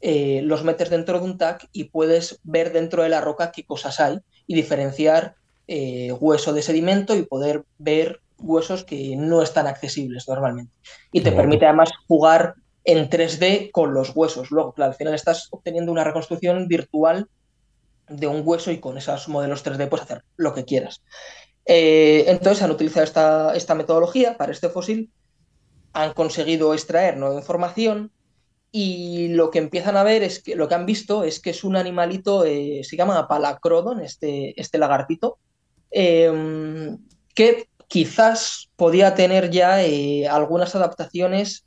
eh, los metes dentro de un tag y puedes ver dentro de la roca qué cosas hay y diferenciar eh, hueso de sedimento y poder ver huesos que no están accesibles normalmente. Y te permite además jugar en 3D con los huesos. Luego, claro, al final estás obteniendo una reconstrucción virtual de un hueso y con esos modelos 3D puedes hacer lo que quieras. Eh, entonces han utilizado esta, esta metodología para este fósil, han conseguido extraer nueva información y lo que empiezan a ver es que lo que han visto es que es un animalito, eh, se llama Palacrodon, este, este lagartito, em, que quizás podía tener ya eh, algunas adaptaciones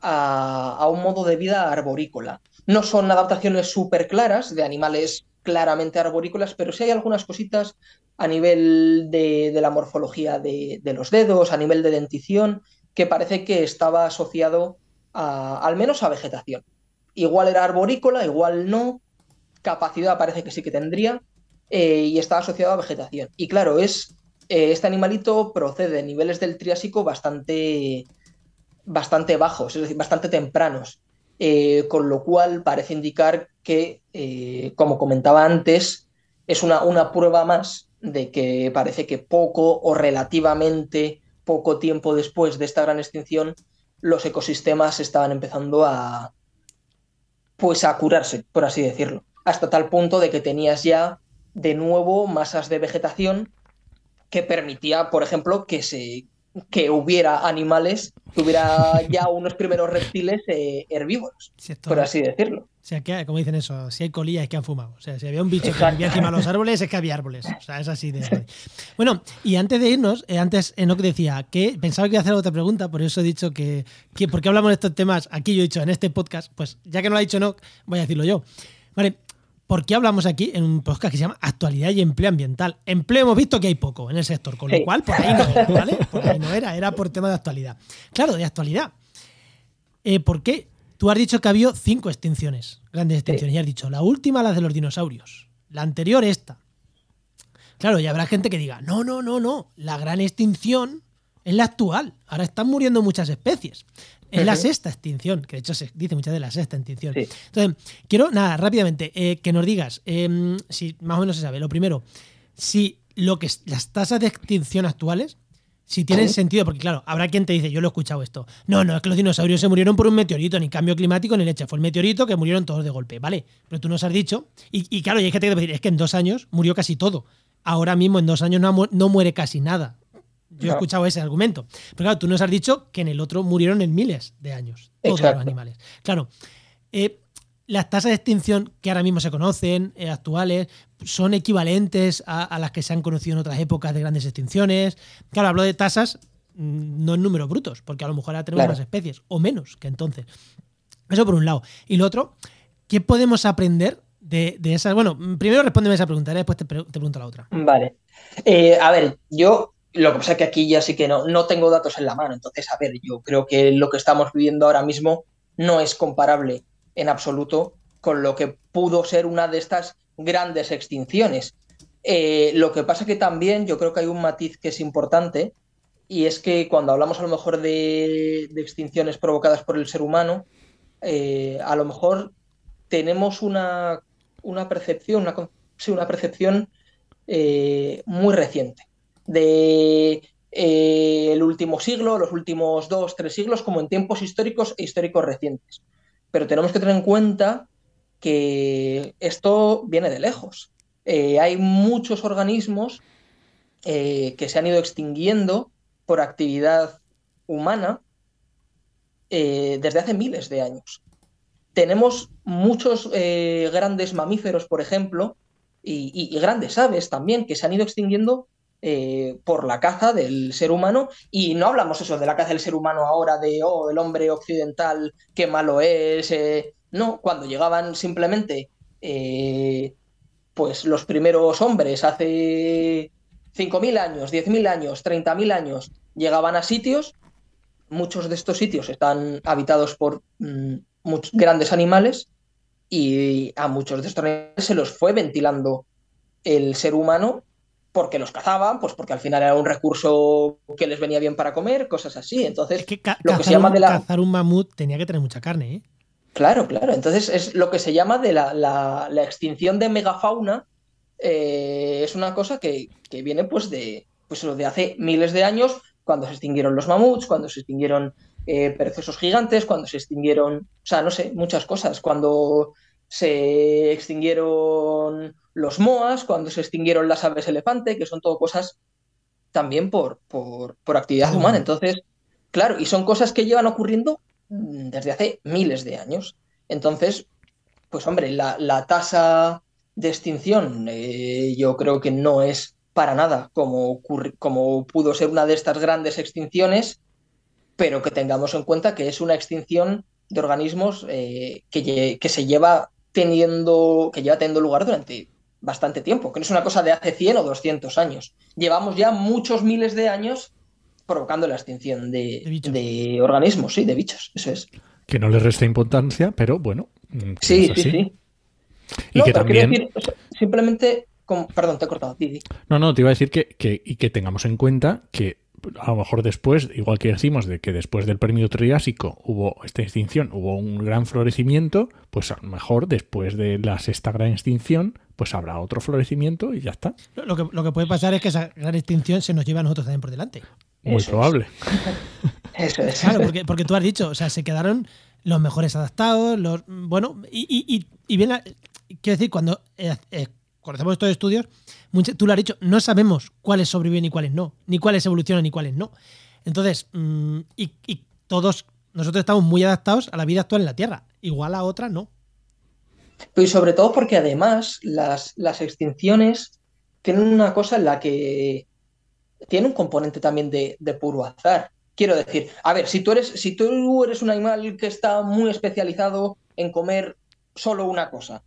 a, un modo de vida arborícola. No son adaptaciones súper claras de animales claramente arborícolas, pero sí hay algunas cositas a nivel de, la morfología de, los dedos, a nivel de dentición, que parece que estaba asociado al menos a vegetación. Igual era arborícola, igual no, capacidad parece que sí que tendría, eh, y estaba asociado a vegetación. Y claro, es eh, este animalito procede de niveles del Triásico bastante, bastante bajos, es decir, bastante tempranos, eh, con lo cual parece indicar que, como comentaba antes, es una, una prueba más de que parece que poco o relativamente poco tiempo después de esta gran extinción, los ecosistemas estaban empezando a pues a curarse, por así decirlo, hasta tal punto de que tenías ya de nuevo masas de vegetación que permitía, por ejemplo, que se que hubiera animales, que hubiera ya unos primeros reptiles eh, herbívoros, por así decirlo. O sea, que, como dicen eso, si hay colillas es que han fumado. O sea, si había un bicho que vivía encima de los árboles es que había árboles. O sea, es así de... Bueno, y antes de irnos, eh, antes Enoch decía que pensaba que iba a hacer otra pregunta, por eso he dicho que, que ¿por qué hablamos de estos temas? Aquí yo he dicho en este podcast, pues ya que no lo ha dicho Enoch, voy a decirlo yo. Vale, ¿Por qué hablamos aquí en un podcast que se llama Actualidad y Empleo Ambiental? Empleo hemos visto que hay poco en el sector, con lo cual por ahí no era, ¿vale? Por ahí no era, era por tema de actualidad. Claro, de actualidad. Eh, ¿Por qué? Tú has dicho que ha habido cinco extinciones, grandes extinciones, y has dicho, la última la de los dinosaurios, la anterior esta. Claro, y habrá gente que diga, no, no, no, no, la gran extinción es la actual, ahora están muriendo muchas especies. Es la sexta extinción, que de hecho se dice muchas de la sexta extinción. Entonces, quiero, nada, rápidamente, eh, que nos digas, em, si más o menos se sabe, lo primero, si lo que las tasas de extinción actuales, si tienen sentido, porque claro, habrá quien te dice, yo lo he escuchado esto, no, no, es que los dinosaurios se murieron por un meteorito, ni cambio climático, ni leche, fue el meteorito que murieron todos de golpe, ¿vale? Pero tú nos has dicho, y, claro, y hay gente que te decir, es que en dos años murió casi todo. Ahora mismo en dos años no muere casi nada. Yo he escuchado ese argumento. Pero claro, tú nos has dicho que en el otro murieron en miles de años todos los animales. Claro, eh, las tasas de extinción que ahora mismo se conocen, eh, actuales, son equivalentes a, las que se han conocido en otras épocas de grandes extinciones. Claro, hablo de tasas mm, no en números brutos, porque a lo mejor ahora tenemos más especies, o menos que entonces. Eso por un lado. Y lo otro, ¿qué podemos aprender de, esas? Bueno, primero respóndeme esa pregunta, después te, pregunto la otra. Vale. Eh, a ver, yo lo que pasa es que aquí ya sí que no, no tengo datos en la mano. Entonces, a ver, yo creo que lo que estamos viviendo ahora mismo no es comparable en absoluto con lo que pudo ser una de estas grandes extinciones. Eh, lo que pasa que también yo creo que hay un matiz que es importante y es que cuando hablamos a lo mejor de, extinciones provocadas por el ser humano, eh, a lo mejor tenemos una, una percepción, una, una percepción eh, muy reciente de eh, el último siglo, los últimos dos, tres siglos, como en tiempos históricos e históricos recientes. Pero tenemos que tener en cuenta que esto viene de lejos. Eh, hay muchos organismos eh, que se han ido extinguiendo por actividad humana desde hace miles de años. Tenemos muchos grandes mamíferos, por ejemplo, y, grandes aves también, que se han ido extinguiendo eh, por la caza del ser humano y no hablamos eso de la caza del ser humano ahora de oh, el hombre occidental qué malo es eh, no cuando llegaban simplemente eh, pues los primeros hombres hace 5.000 años 10.000 años 30.000 años llegaban a sitios muchos de estos sitios están habitados por mm, grandes animales y a muchos de estos animales se los fue ventilando el ser humano porque los cazaban, pues porque al final era un recurso que les venía bien para comer, cosas así. Entonces, lo que se llama de la... cazar un mamut tenía que tener mucha carne, ¿eh? Claro, claro. Entonces es lo que se llama de la, extinción de megafauna. Eh, es una cosa que, viene pues de, pues de hace miles de años, cuando se extinguieron los mamuts, cuando se extinguieron eh, perezosos gigantes, cuando se extinguieron, o sea, no sé, muchas cosas. Cuando se extinguieron los moas, cuando se extinguieron las aves elefante, que son todo cosas también por, por, actividad humana. Entonces, claro, y son cosas que llevan ocurriendo mm, desde hace miles de años. Entonces, pues hombre, la, tasa de extinción eh, yo creo que no es para nada como, como pudo ser una de estas grandes extinciones, pero que tengamos en cuenta que es una extinción de organismos eh, que, que, se lleva teniendo, que lleva teniendo lugar durante bastante tiempo, que no es una cosa de hace 100 o 200 años. Llevamos ya muchos miles de años provocando la extinción de, organismos, sí, de bichos, eso es. Que no le resta importancia, pero bueno. Mm, sí, sí, sí. Y que también... simplemente, perdón, te he cortado. No, no, te iba a decir que, que, y que tengamos en cuenta que a lo mejor después, igual que decimos de que después del periodo Triásico hubo esta extinción, hubo un gran florecimiento, pues a lo mejor después de la sexta gran extinción, pues habrá otro florecimiento y ya está. Lo que, lo que puede pasar es que esa gran extinción se nos lleva a nosotros también por delante. Muy probable. Eso es. Claro, porque, porque tú has dicho, o sea, se quedaron los mejores adaptados, los. Bueno, y, bien, quiero decir, cuando eh, eh, conocemos estos estudios, tú lo has dicho, no sabemos cuáles sobreviven y cuáles no, ni cuáles evolucionan y cuáles no. Entonces, mm, y, todos, nosotros estamos muy adaptados a la vida actual en la Tierra, igual a otra no. Y sobre todo porque además las, las extinciones tienen una cosa en la que tiene un componente también de, puro azar. Quiero decir, a ver, si tú, eres, si tú eres un animal que está muy especializado en comer solo una cosa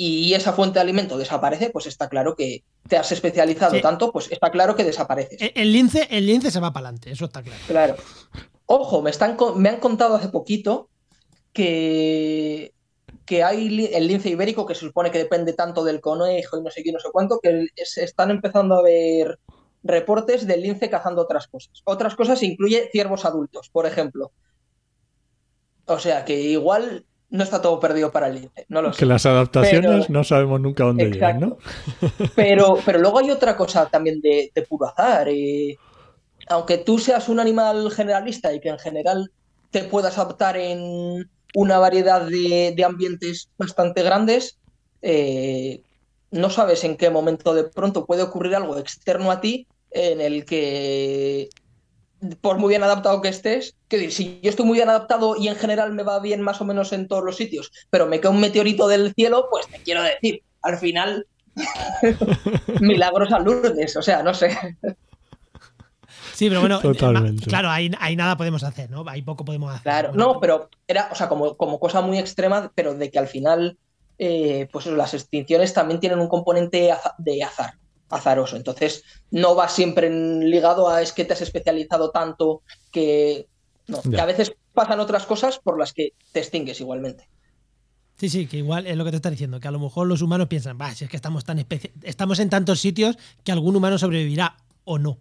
y esa fuente de alimento desaparece, pues está claro que te has especializado tanto, pues está claro que desapareces. El, lince, el lince se va para adelante, eso está claro. Claro. Ojo, me, están, me han contado hace poquito que, que hay el lince ibérico que se supone que depende tanto del conejo y no sé qué, no sé cuánto, que se están empezando a ver reportes del lince cazando otras cosas. Otras cosas incluye ciervos adultos, por ejemplo. O sea que igual no está todo perdido para el lince. No lo que las adaptaciones no sabemos nunca dónde llegan, ¿no? pero, pero luego hay otra cosa también de, puro azar. Eh, aunque tú seas un animal generalista y que en general te puedas adaptar en una variedad de, ambientes bastante grandes, eh, no sabes en qué momento de pronto puede ocurrir algo externo a ti en el que por muy bien adaptado que estés, que si yo estoy muy bien adaptado y en general me va bien más o menos en todos los sitios, pero me cae un meteorito del cielo, pues te quiero decir, al final, milagros a Lourdes, o sea, no sé. Sí, pero bueno, eh, claro, ahí, nada podemos hacer, ¿no? Ahí poco podemos hacer. Claro, no, pero era, o sea, como, como cosa muy extrema, pero de que al final, eh, pues las extinciones también tienen un componente de azar azaroso. Entonces, no va siempre ligado a es que te has especializado tanto que. No, que a veces pasan otras cosas por las que te extingues igualmente. Sí, sí, que igual es lo que te está diciendo, que a lo mejor los humanos piensan, va, si es que estamos tan estamos en tantos sitios que algún humano sobrevivirá o no.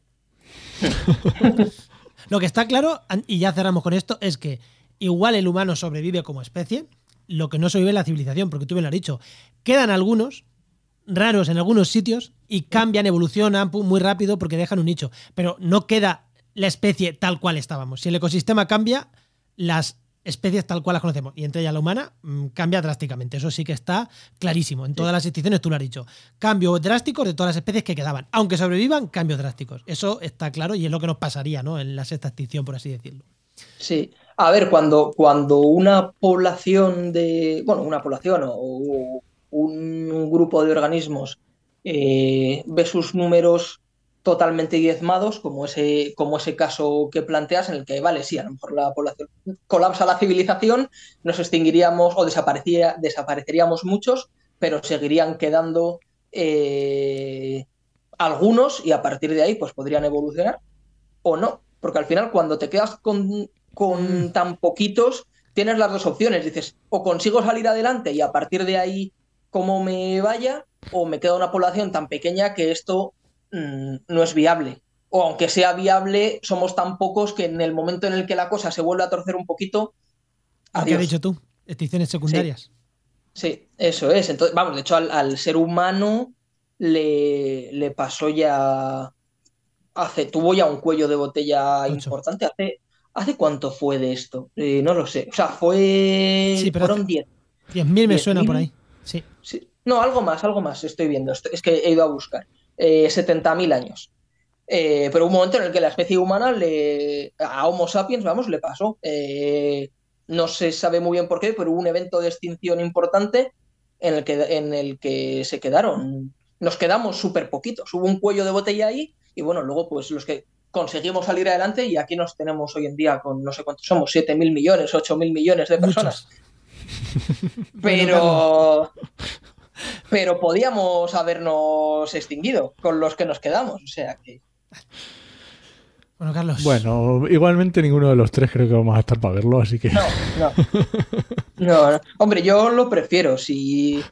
lo que está claro, y ya cerramos con esto, es que igual el humano sobrevive como especie, lo que no sobrevive es la civilización, porque tú bien lo has dicho. Quedan algunos raros en algunos sitios y cambian, evolucionan muy rápido porque dejan un nicho. Pero no queda la especie tal cual estábamos. Si el ecosistema cambia, las especies tal cual las conocemos, y entre ellas la humana, mm, cambia drásticamente. Eso sí que está clarísimo. En todas las extinciones tú lo has dicho. Cambios drásticos de todas las especies que quedaban. Aunque sobrevivan, cambios drásticos. Eso está claro y es lo que nos pasaría ¿no? en la sexta extinción, por así decirlo. Sí. A ver, cuando, cuando una población de. Bueno, una población o un grupo de organismos eh, ve sus números totalmente diezmados, como ese, como ese caso que planteas, en el que, vale, sí, a lo mejor la población colapsa la civilización, nos extinguiríamos o desaparecería, desapareceríamos muchos, pero seguirían quedando eh, algunos y a partir de ahí pues podrían evolucionar o no, porque al final cuando te quedas con, con mm. tan poquitos, tienes las dos opciones, dices, o consigo salir adelante y a partir de ahí cómo me vaya, o me queda una población tan pequeña que esto mm, no es viable. O aunque sea viable, somos tan pocos que en el momento en el que la cosa se vuelve a torcer un poquito. ¿Qué has dicho tú? Extinciones secundarias. Sí, eso es. Entonces, vamos, de hecho, al, ser humano le, le, pasó ya. Hace, tuvo ya un cuello de botella importante. ¿Hace, ¿Hace cuánto fue de esto? Eh, no lo sé. O sea, fue. Sí, pero fueron 10. 10.000 me suena por ahí. Sí. sí. No, algo más, algo más estoy viendo. Es que he ido a buscar. Eh, 70.000 años. Eh, pero un momento en el que la especie humana le, a Homo sapiens, vamos, le pasó. Eh, no se sabe muy bien por qué, pero hubo un evento de extinción importante en el que, en el que se quedaron, nos quedamos súper poquitos. Hubo un cuello de botella ahí y bueno, luego pues los que conseguimos salir adelante y aquí nos tenemos hoy en día con no sé cuántos somos, 7 mil millones, 8 mil millones de personas. Pero, pero podíamos habernos extinguido con los que nos quedamos. O sea que. Bueno, Carlos. Bueno, igualmente ninguno de los tres creo que vamos a estar para verlo, así que. No, no. No, no. Hombre, yo lo prefiero. Si,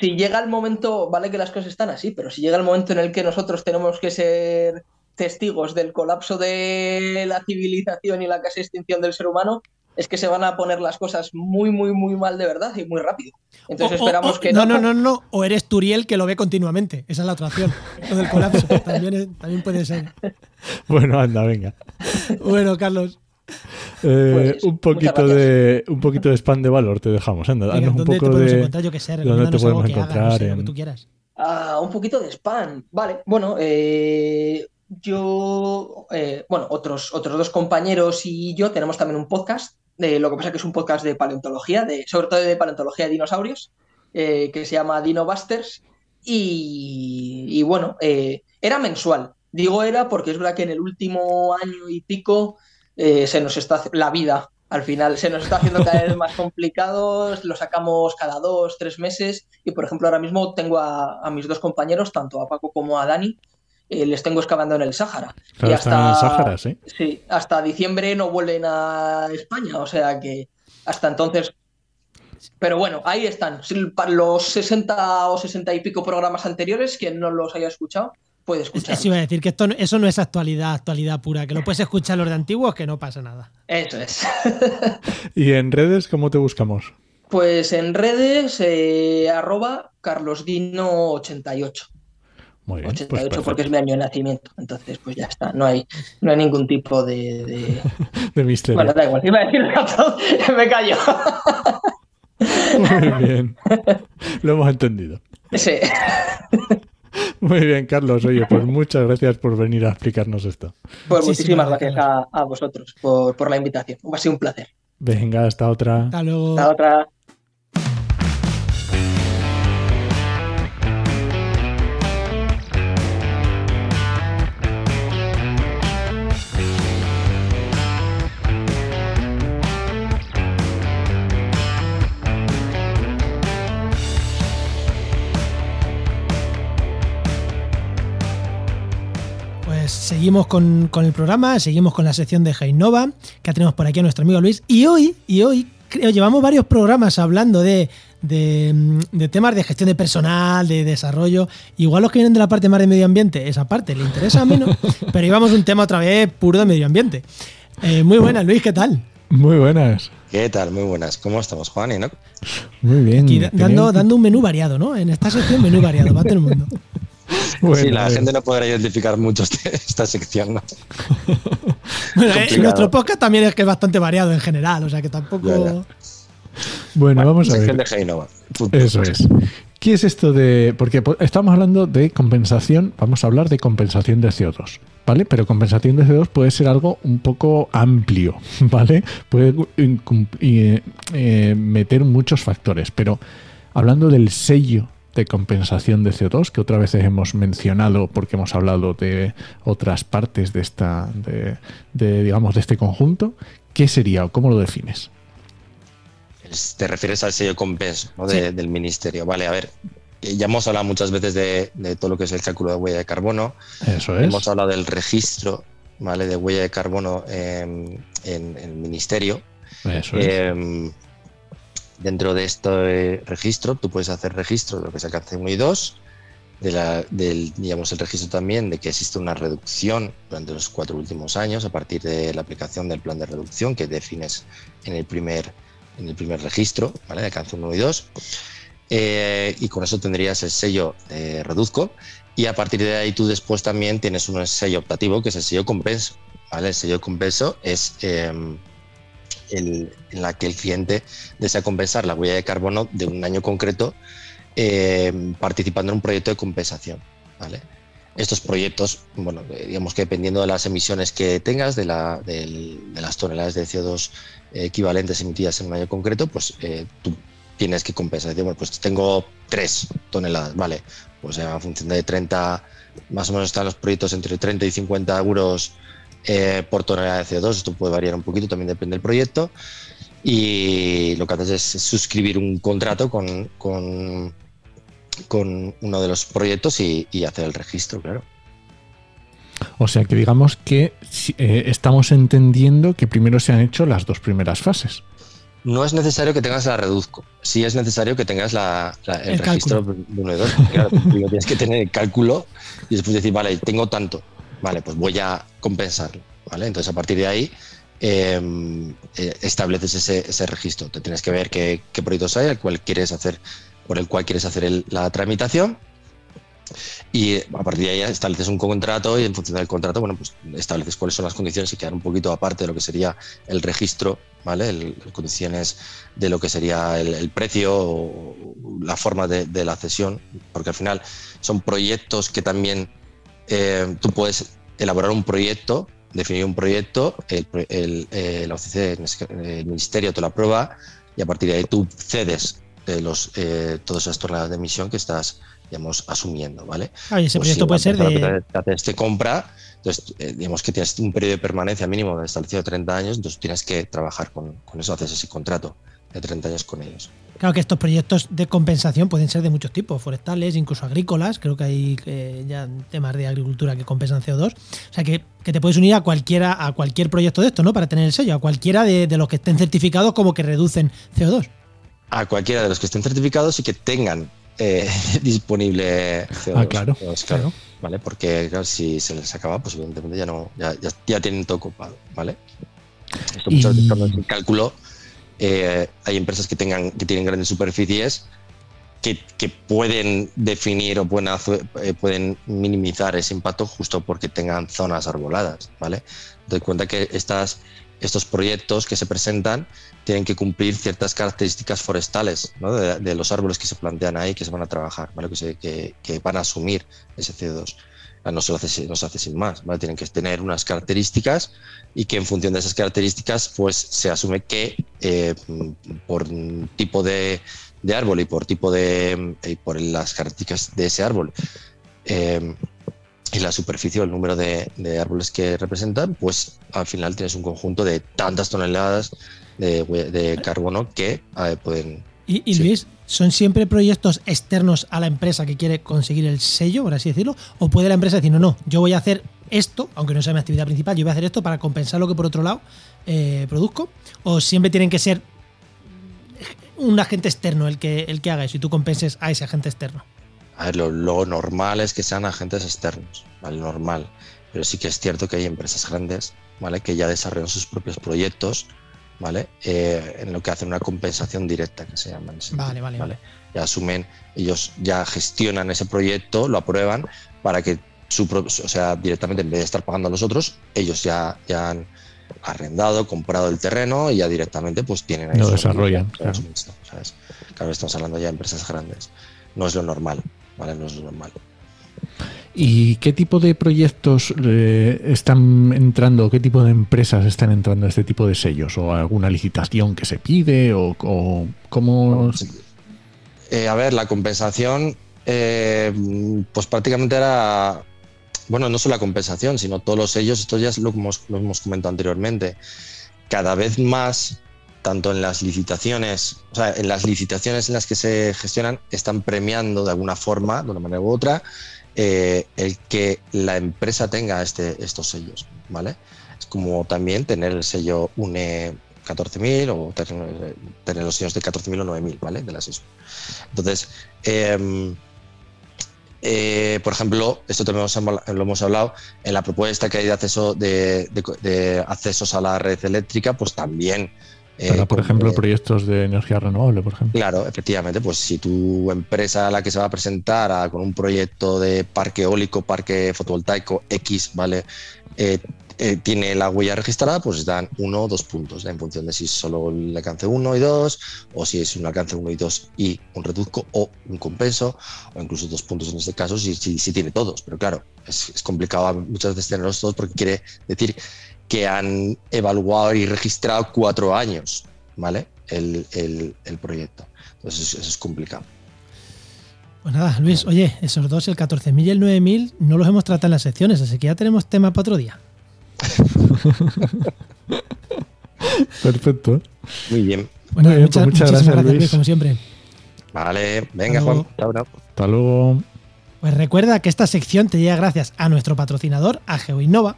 si llega el momento, vale que las cosas están así, pero si llega el momento en el que nosotros tenemos que ser testigos del colapso de la civilización y la casi extinción del ser humano, es que se van a poner las cosas muy, muy, muy mal de verdad y muy rápido. Entonces O- o- esperamos o- que no, no, no, no. O eres Turiel que lo ve continuamente. Esa es la otra opción. Lo del colapso. también, es- también puede ser. Bueno, anda, venga. Bueno, Carlos. Eh, Pues, un poquito de un poquito de spam de valor te dejamos. Anda, venga, danos un ¿Dónde te poco podemos de encontrar? Yo que sé, ¿dónde te podemos que hagas, no encontrar sé, lo que en- tú quieras. Ah, un poquito de spam. Vale, bueno, eh, yo, eh, bueno, otros, otros dos compañeros y yo tenemos también un podcast. Eh, lo que pasa que es un podcast de paleontología, de, sobre todo de paleontología de dinosaurios, eh, que se llama Dino Busters. Y, y bueno, eh, era mensual. Digo era porque es verdad que en el último año y pico eh, se nos está la vida al final se nos está haciendo cada vez más complicado, lo sacamos cada dos, tres meses y por ejemplo ahora mismo tengo a, a mis dos compañeros, tanto a Paco como a Dani, eh, les tengo excavando en el Sáhara. Claro, y están en el hasta- Sáhara, sí. Sí, hasta diciembre no vuelven a España, o sea que hasta entonces... Pero bueno, ahí están. Los 60 o 60 y pico programas anteriores, quien no los haya escuchado, puede Es- escuchar. Eso iba a decir que esto, eso no es actualidad, actualidad pura, que lo puedes escuchar los de antiguos, que no pasa nada. Eso es. ¿Y en redes cómo te buscamos? Pues en redes, eh, arroba carlosdino88. Muy bien. 88 pues porque es mi año de nacimiento. Entonces, pues ya está. No hay, no hay ningún tipo de. de- De misterio. Bueno, da igual. Iba a decir me callo. Muy bien. Lo hemos entendido. Sí. Muy bien, Carlos. Oye, pues muchas gracias por venir a explicarnos esto. Pues Muchísimas muchísimas gracias a, a vosotros por, por la invitación. Ha sido un placer. Venga, hasta otra. Hasta luego. Hasta otra. Seguimos con, con el programa, seguimos con la sección de Heinova, que tenemos por aquí a nuestro amigo Luis. Y hoy, y hoy creo, llevamos varios programas hablando de, de, mm, de temas de gestión de personal, de desarrollo. Igual los que vienen de la parte más de medio ambiente, esa parte le interesa menos, pero íbamos un tema otra vez puro de medio ambiente. Eh, muy buena, Luis, ¿qué tal? Muy buenas. ¿Qué tal? Muy buenas. ¿Cómo estamos, Juan? ¿Y no? Muy bien. Aquí dando, un- dando un menú variado, ¿no? En esta sección, menú variado, para todo el mundo. Bueno, sí, la gente no podrá identificar mucho este- esta sección, ¿no? Bueno, eh, nuestro podcast también es que es bastante variado en general, o sea que tampoco. Ya, ya. Bueno, vamos a ver. de Heinova. Fútbol. Eso es. ¿Qué es esto de.? Porque po- estamos hablando de compensación, vamos a hablar de compensación de CO2, ¿vale? Pero compensación de CO2 puede ser algo un poco amplio, ¿vale? Puede eh, eh, meter muchos factores, pero hablando del sello de compensación de CO2, que otras veces hemos mencionado porque hemos hablado de otras partes de esta, de, de, digamos, de este conjunto, ¿qué sería o cómo lo defines? Es- Te refieres al sello compenso ¿no? de- del ministerio. Vale, a ver. eh, Ya hemos hablado muchas veces de, de todo lo que es el cálculo de huella de carbono. Eso es. Hemos hablado del registro ¿vale? de huella de carbono en, en- en el ministerio. Eso es. Eh, dentro de este registro, tú puedes hacer registro de lo que es alcance 1 y 2, de la- del, digamos, el registro también de que existe una reducción durante los cuatro últimos años a partir de la aplicación del plan de reducción que defines en el primer, en el primer registro, ¿vale? de alcance 1 y 2. Eh, y con eso tendrías el sello de Reduzco. Y a partir de ahí tú después también tienes un sello optativo que es el sello compenso. ¿vale? El sello compenso es em, el- en la que el cliente desea compensar la huella de carbono de un año concreto eh, participando en un proyecto de compensación. ¿vale? estos proyectos, bueno, eh, digamos que dependiendo de las emisiones que tengas, de, la, de las toneladas de CO2 equivalentes emitidas en un año concreto, pues eh, tú tienes que compensar. Bueno, pues tengo 3 toneladas, vale, pues a función de 30, más o menos están los proyectos entre 30 y 50 euros eh, por tonelada de CO2, esto puede variar un poquito, también depende del proyecto. Y lo que haces es suscribir un contrato con, con, uno de los proyectos y, hacer el registro, claro. O sea que digamos que eh, estamos entendiendo que primero se han hecho las dos primeras fases. No es necesario que tengas la reduzco, sí es necesario que tengas el, registro de uno y dos. Claro, tienes que tener el cálculo y después decir, vale, tengo tanto, vale, pues voy a compensarlo, ¿vale? Entonces a partir de ahí em, eh, estableces ese, registro. Te tienes que ver qué, proyectos hay, el cual quieres hacer, por el cual quieres hacer la tramitación. Y a partir de ahí estableces un contrato y en función del contrato, bueno, pues estableces cuáles son las condiciones y quedar un poquito aparte de lo que sería el registro, ¿vale? las condiciones de lo que sería el, precio o la forma de, la cesión, porque al final son proyectos que también eh, tú puedes elaborar un proyecto, definir un proyecto, el, el, eh, la OCC, el ministerio te lo aprueba y a partir de ahí tú cedes eh, los, todas esas toneladas de emisión que estás digamos, asumiendo, ¿vale? Ah, ese pues proyecto puede ser de... Te compra, entonces, digamos que tienes un periodo de permanencia mínimo de establecido de 30 años, entonces tienes que trabajar con, con eso, haces ese contrato de 30 años con ellos. Claro que estos proyectos de compensación pueden ser de muchos tipos, forestales, incluso agrícolas. Creo que hay eh, ya temas de agricultura que compensan CO2. O sea que, te puedes unir a cualquiera, a cualquier proyecto de esto, ¿no? Para tener el sello, a cualquiera de, los que estén certificados como que reducen CO2. A cualquiera de los que estén certificados y que tengan eh, disponible CO2. Ah, claro, claro. ¿Vale? Porque si se les acaba, pues evidentemente ya no, ya, ya, tienen todo ocupado, ¿vale? Esto muchas veces cálculo eh, hay empresas que, tengan, que tienen grandes superficies que, pueden definir o pueden, eh, pueden minimizar ese impacto justo porque tengan zonas arboladas, ¿vale? Doy cuenta que estas, estos proyectos que se presentan tienen que cumplir ciertas características forestales de, los árboles que se plantean ahí, que se van a trabajar, ¿vale? que, que van a asumir ese CO2 no se, hace, no se hace sin más. Tienen que tener unas características y que en función de esas características pues se asume que eh, por tipo de, árbol y por tipo de y por las características de ese árbol eh, y la superficie o el número de, árboles que representan, pues al final tienes un conjunto de tantas toneladas de, carbono que eh, pueden y, Luis, ¿son siempre proyectos externos a la empresa que quiere conseguir el sello, por así decirlo? ¿O puede la empresa decir, no, no, yo voy a hacer esto, aunque no sea mi actividad principal, yo voy a hacer esto para compensar lo que por otro lado eh, produzco? ¿O siempre tienen que ser un agente externo el que, el que haga eso y tú compenses a ese agente externo? A ver, lo, normal es que sean agentes externos, ¿vale? Normal. Pero sí que es cierto que hay empresas grandes, ¿vale? Que ya desarrollan sus propios proyectos ¿vale? Eh, en lo que hacen una compensación directa, que se llama. Vale, vale, vale. Ya asumen, ellos ya gestionan ese proyecto, lo aprueban para que su o sea, directamente en vez de estar pagando a los otros, ellos ya, ya han arrendado, comprado el terreno y ya directamente pues tienen ahí. Lo desarrollan. Claro. Claro, estamos hablando ya de empresas grandes. No es lo normal, ¿vale? No es lo normal. ¿Y qué tipo de proyectos eh, están entrando, qué tipo de empresas están entrando a este tipo de sellos? ¿O alguna licitación que se pide? ¿O, cómo...? Eh, a ver, la compensación, eh, pues prácticamente era... Bueno, no solo la compensación, sino todos los sellos, esto ya lo hemos, lo hemos comentado anteriormente. Cada vez más tanto en las licitaciones, o sea, en las licitaciones en las que se gestionan, están premiando de alguna forma, de una manera u otra, eh, el que la empresa tenga este, estos sellos, ¿vale? Es como también tener el sello UNE 14.000 o tener, los sellos de 14.000 o 9.000, ¿vale? De las Entonces, em, eh, por ejemplo, esto también lo hemos hablado, en la propuesta que hay de acceso de accesos a la red eléctrica, pues también eh, por ejemplo, proyectos de energía renovable, por ejemplo. Claro, efectivamente, pues si tu empresa a la que se va a presentar con un proyecto de parque eólico, parque fotovoltaico X, ¿vale? Eh, eh, tiene la huella registrada, pues dan uno o dos puntos, en función de si solo el alcance 1 y 2, o si es un alcance 1 y 2 y un reduzco o un compenso, o incluso dos puntos en este caso, si, si, tiene todos. Pero claro, es, es, complicado muchas veces tenerlos todos porque quiere decir que han evaluado y registrado cuatro años, ¿vale? El, el, el proyecto. Entonces eso es complicado. Pues nada, Luis, oye, esos dos, el 14.000 y el 9.000, no los hemos tratado en las secciones, así que ya tenemos tema para otro día. Perfecto. Muy bien. Bueno, pues muchas, gracias, Luis. como siempre. Vale, venga, Juan. Hasta luego. Pues recuerda que esta sección te llega gracias a nuestro patrocinador, a GeoInnova.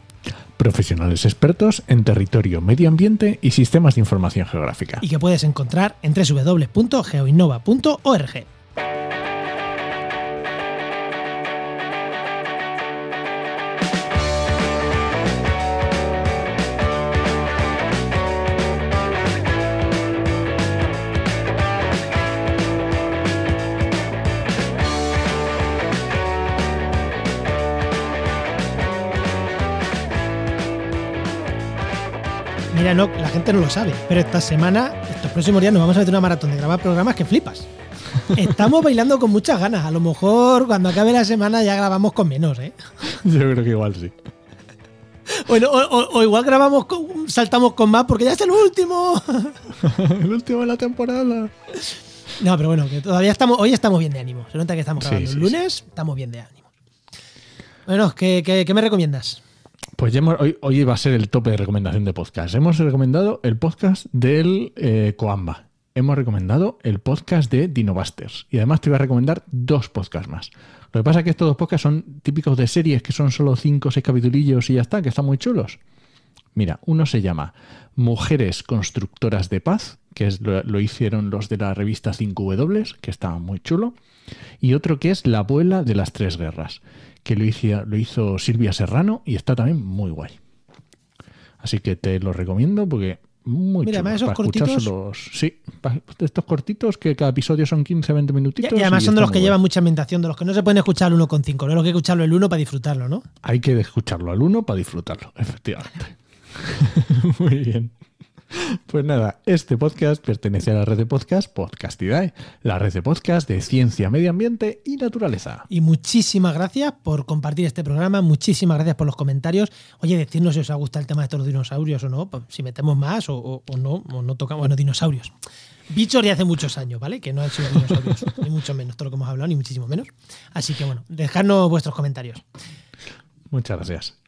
Profesionales expertos en territorio, medio ambiente y sistemas de información geográfica. Y que puedes encontrar en www.geoinnova.org. no, la gente no lo sabe, pero esta semana, estos próximos días, nos vamos a meter una maratón de grabar programas que flipas. Estamos bailando con muchas ganas. A lo mejor cuando acabe la semana ya grabamos con menos, ¿eh? Yo creo que igual sí. Bueno, o, igual grabamos, con, saltamos con más porque ya es el último. el último de la temporada. No, pero bueno, que todavía estamos, hoy estamos bien de ánimo. Se nota que estamos grabando el lunes, estamos bien de ánimo. Bueno, qué me recomiendas? Pues ya hoy, hoy va a ser el tope de recomendación de podcast. Hemos recomendado el podcast del eh, Coamba. Hemos recomendado el podcast de Dinobusters. Y además te voy a recomendar dos podcasts más. Lo que pasa es que estos dos podcasts son típicos de series que son solo cinco o seis capitulillos y ya está, que están muy chulos. Mira, uno se llama Mujeres Constructoras de Paz, que es, lo, lo, hicieron los de la revista 5W, que está muy chulo. Y otro que es La abuela de las tres guerras que lo hizo, lo hizo Silvia Serrano y está también muy guay. Así que te lo recomiendo porque muy Mira, chulo, esos cortitos. Sí, estos cortitos que cada episodio son 15-20 minutitos. Y, además son de los que llevan mucha ambientación, de los que no se pueden escuchar al 1.5, no lo que escucharlo el 1 para disfrutarlo, ¿no? Hay que escucharlo al 1 para disfrutarlo, efectivamente. muy bien. Pues nada, este podcast pertenece a la red de podcast Podcastidae, la red de podcast de ciencia, medio ambiente y naturaleza. Y muchísimas gracias por compartir este programa, muchísimas gracias por los comentarios. Oye, decirnos si os ha gustado el tema de estos dinosaurios o no, pues, si metemos más o, no, o no tocamos, bueno, dinosaurios. Bichos de hace muchos años, ¿vale? Que no han sido dinosaurios, ni mucho menos todo lo que hemos hablado, ni muchísimo menos. Así que bueno, dejadnos vuestros comentarios. Muchas gracias.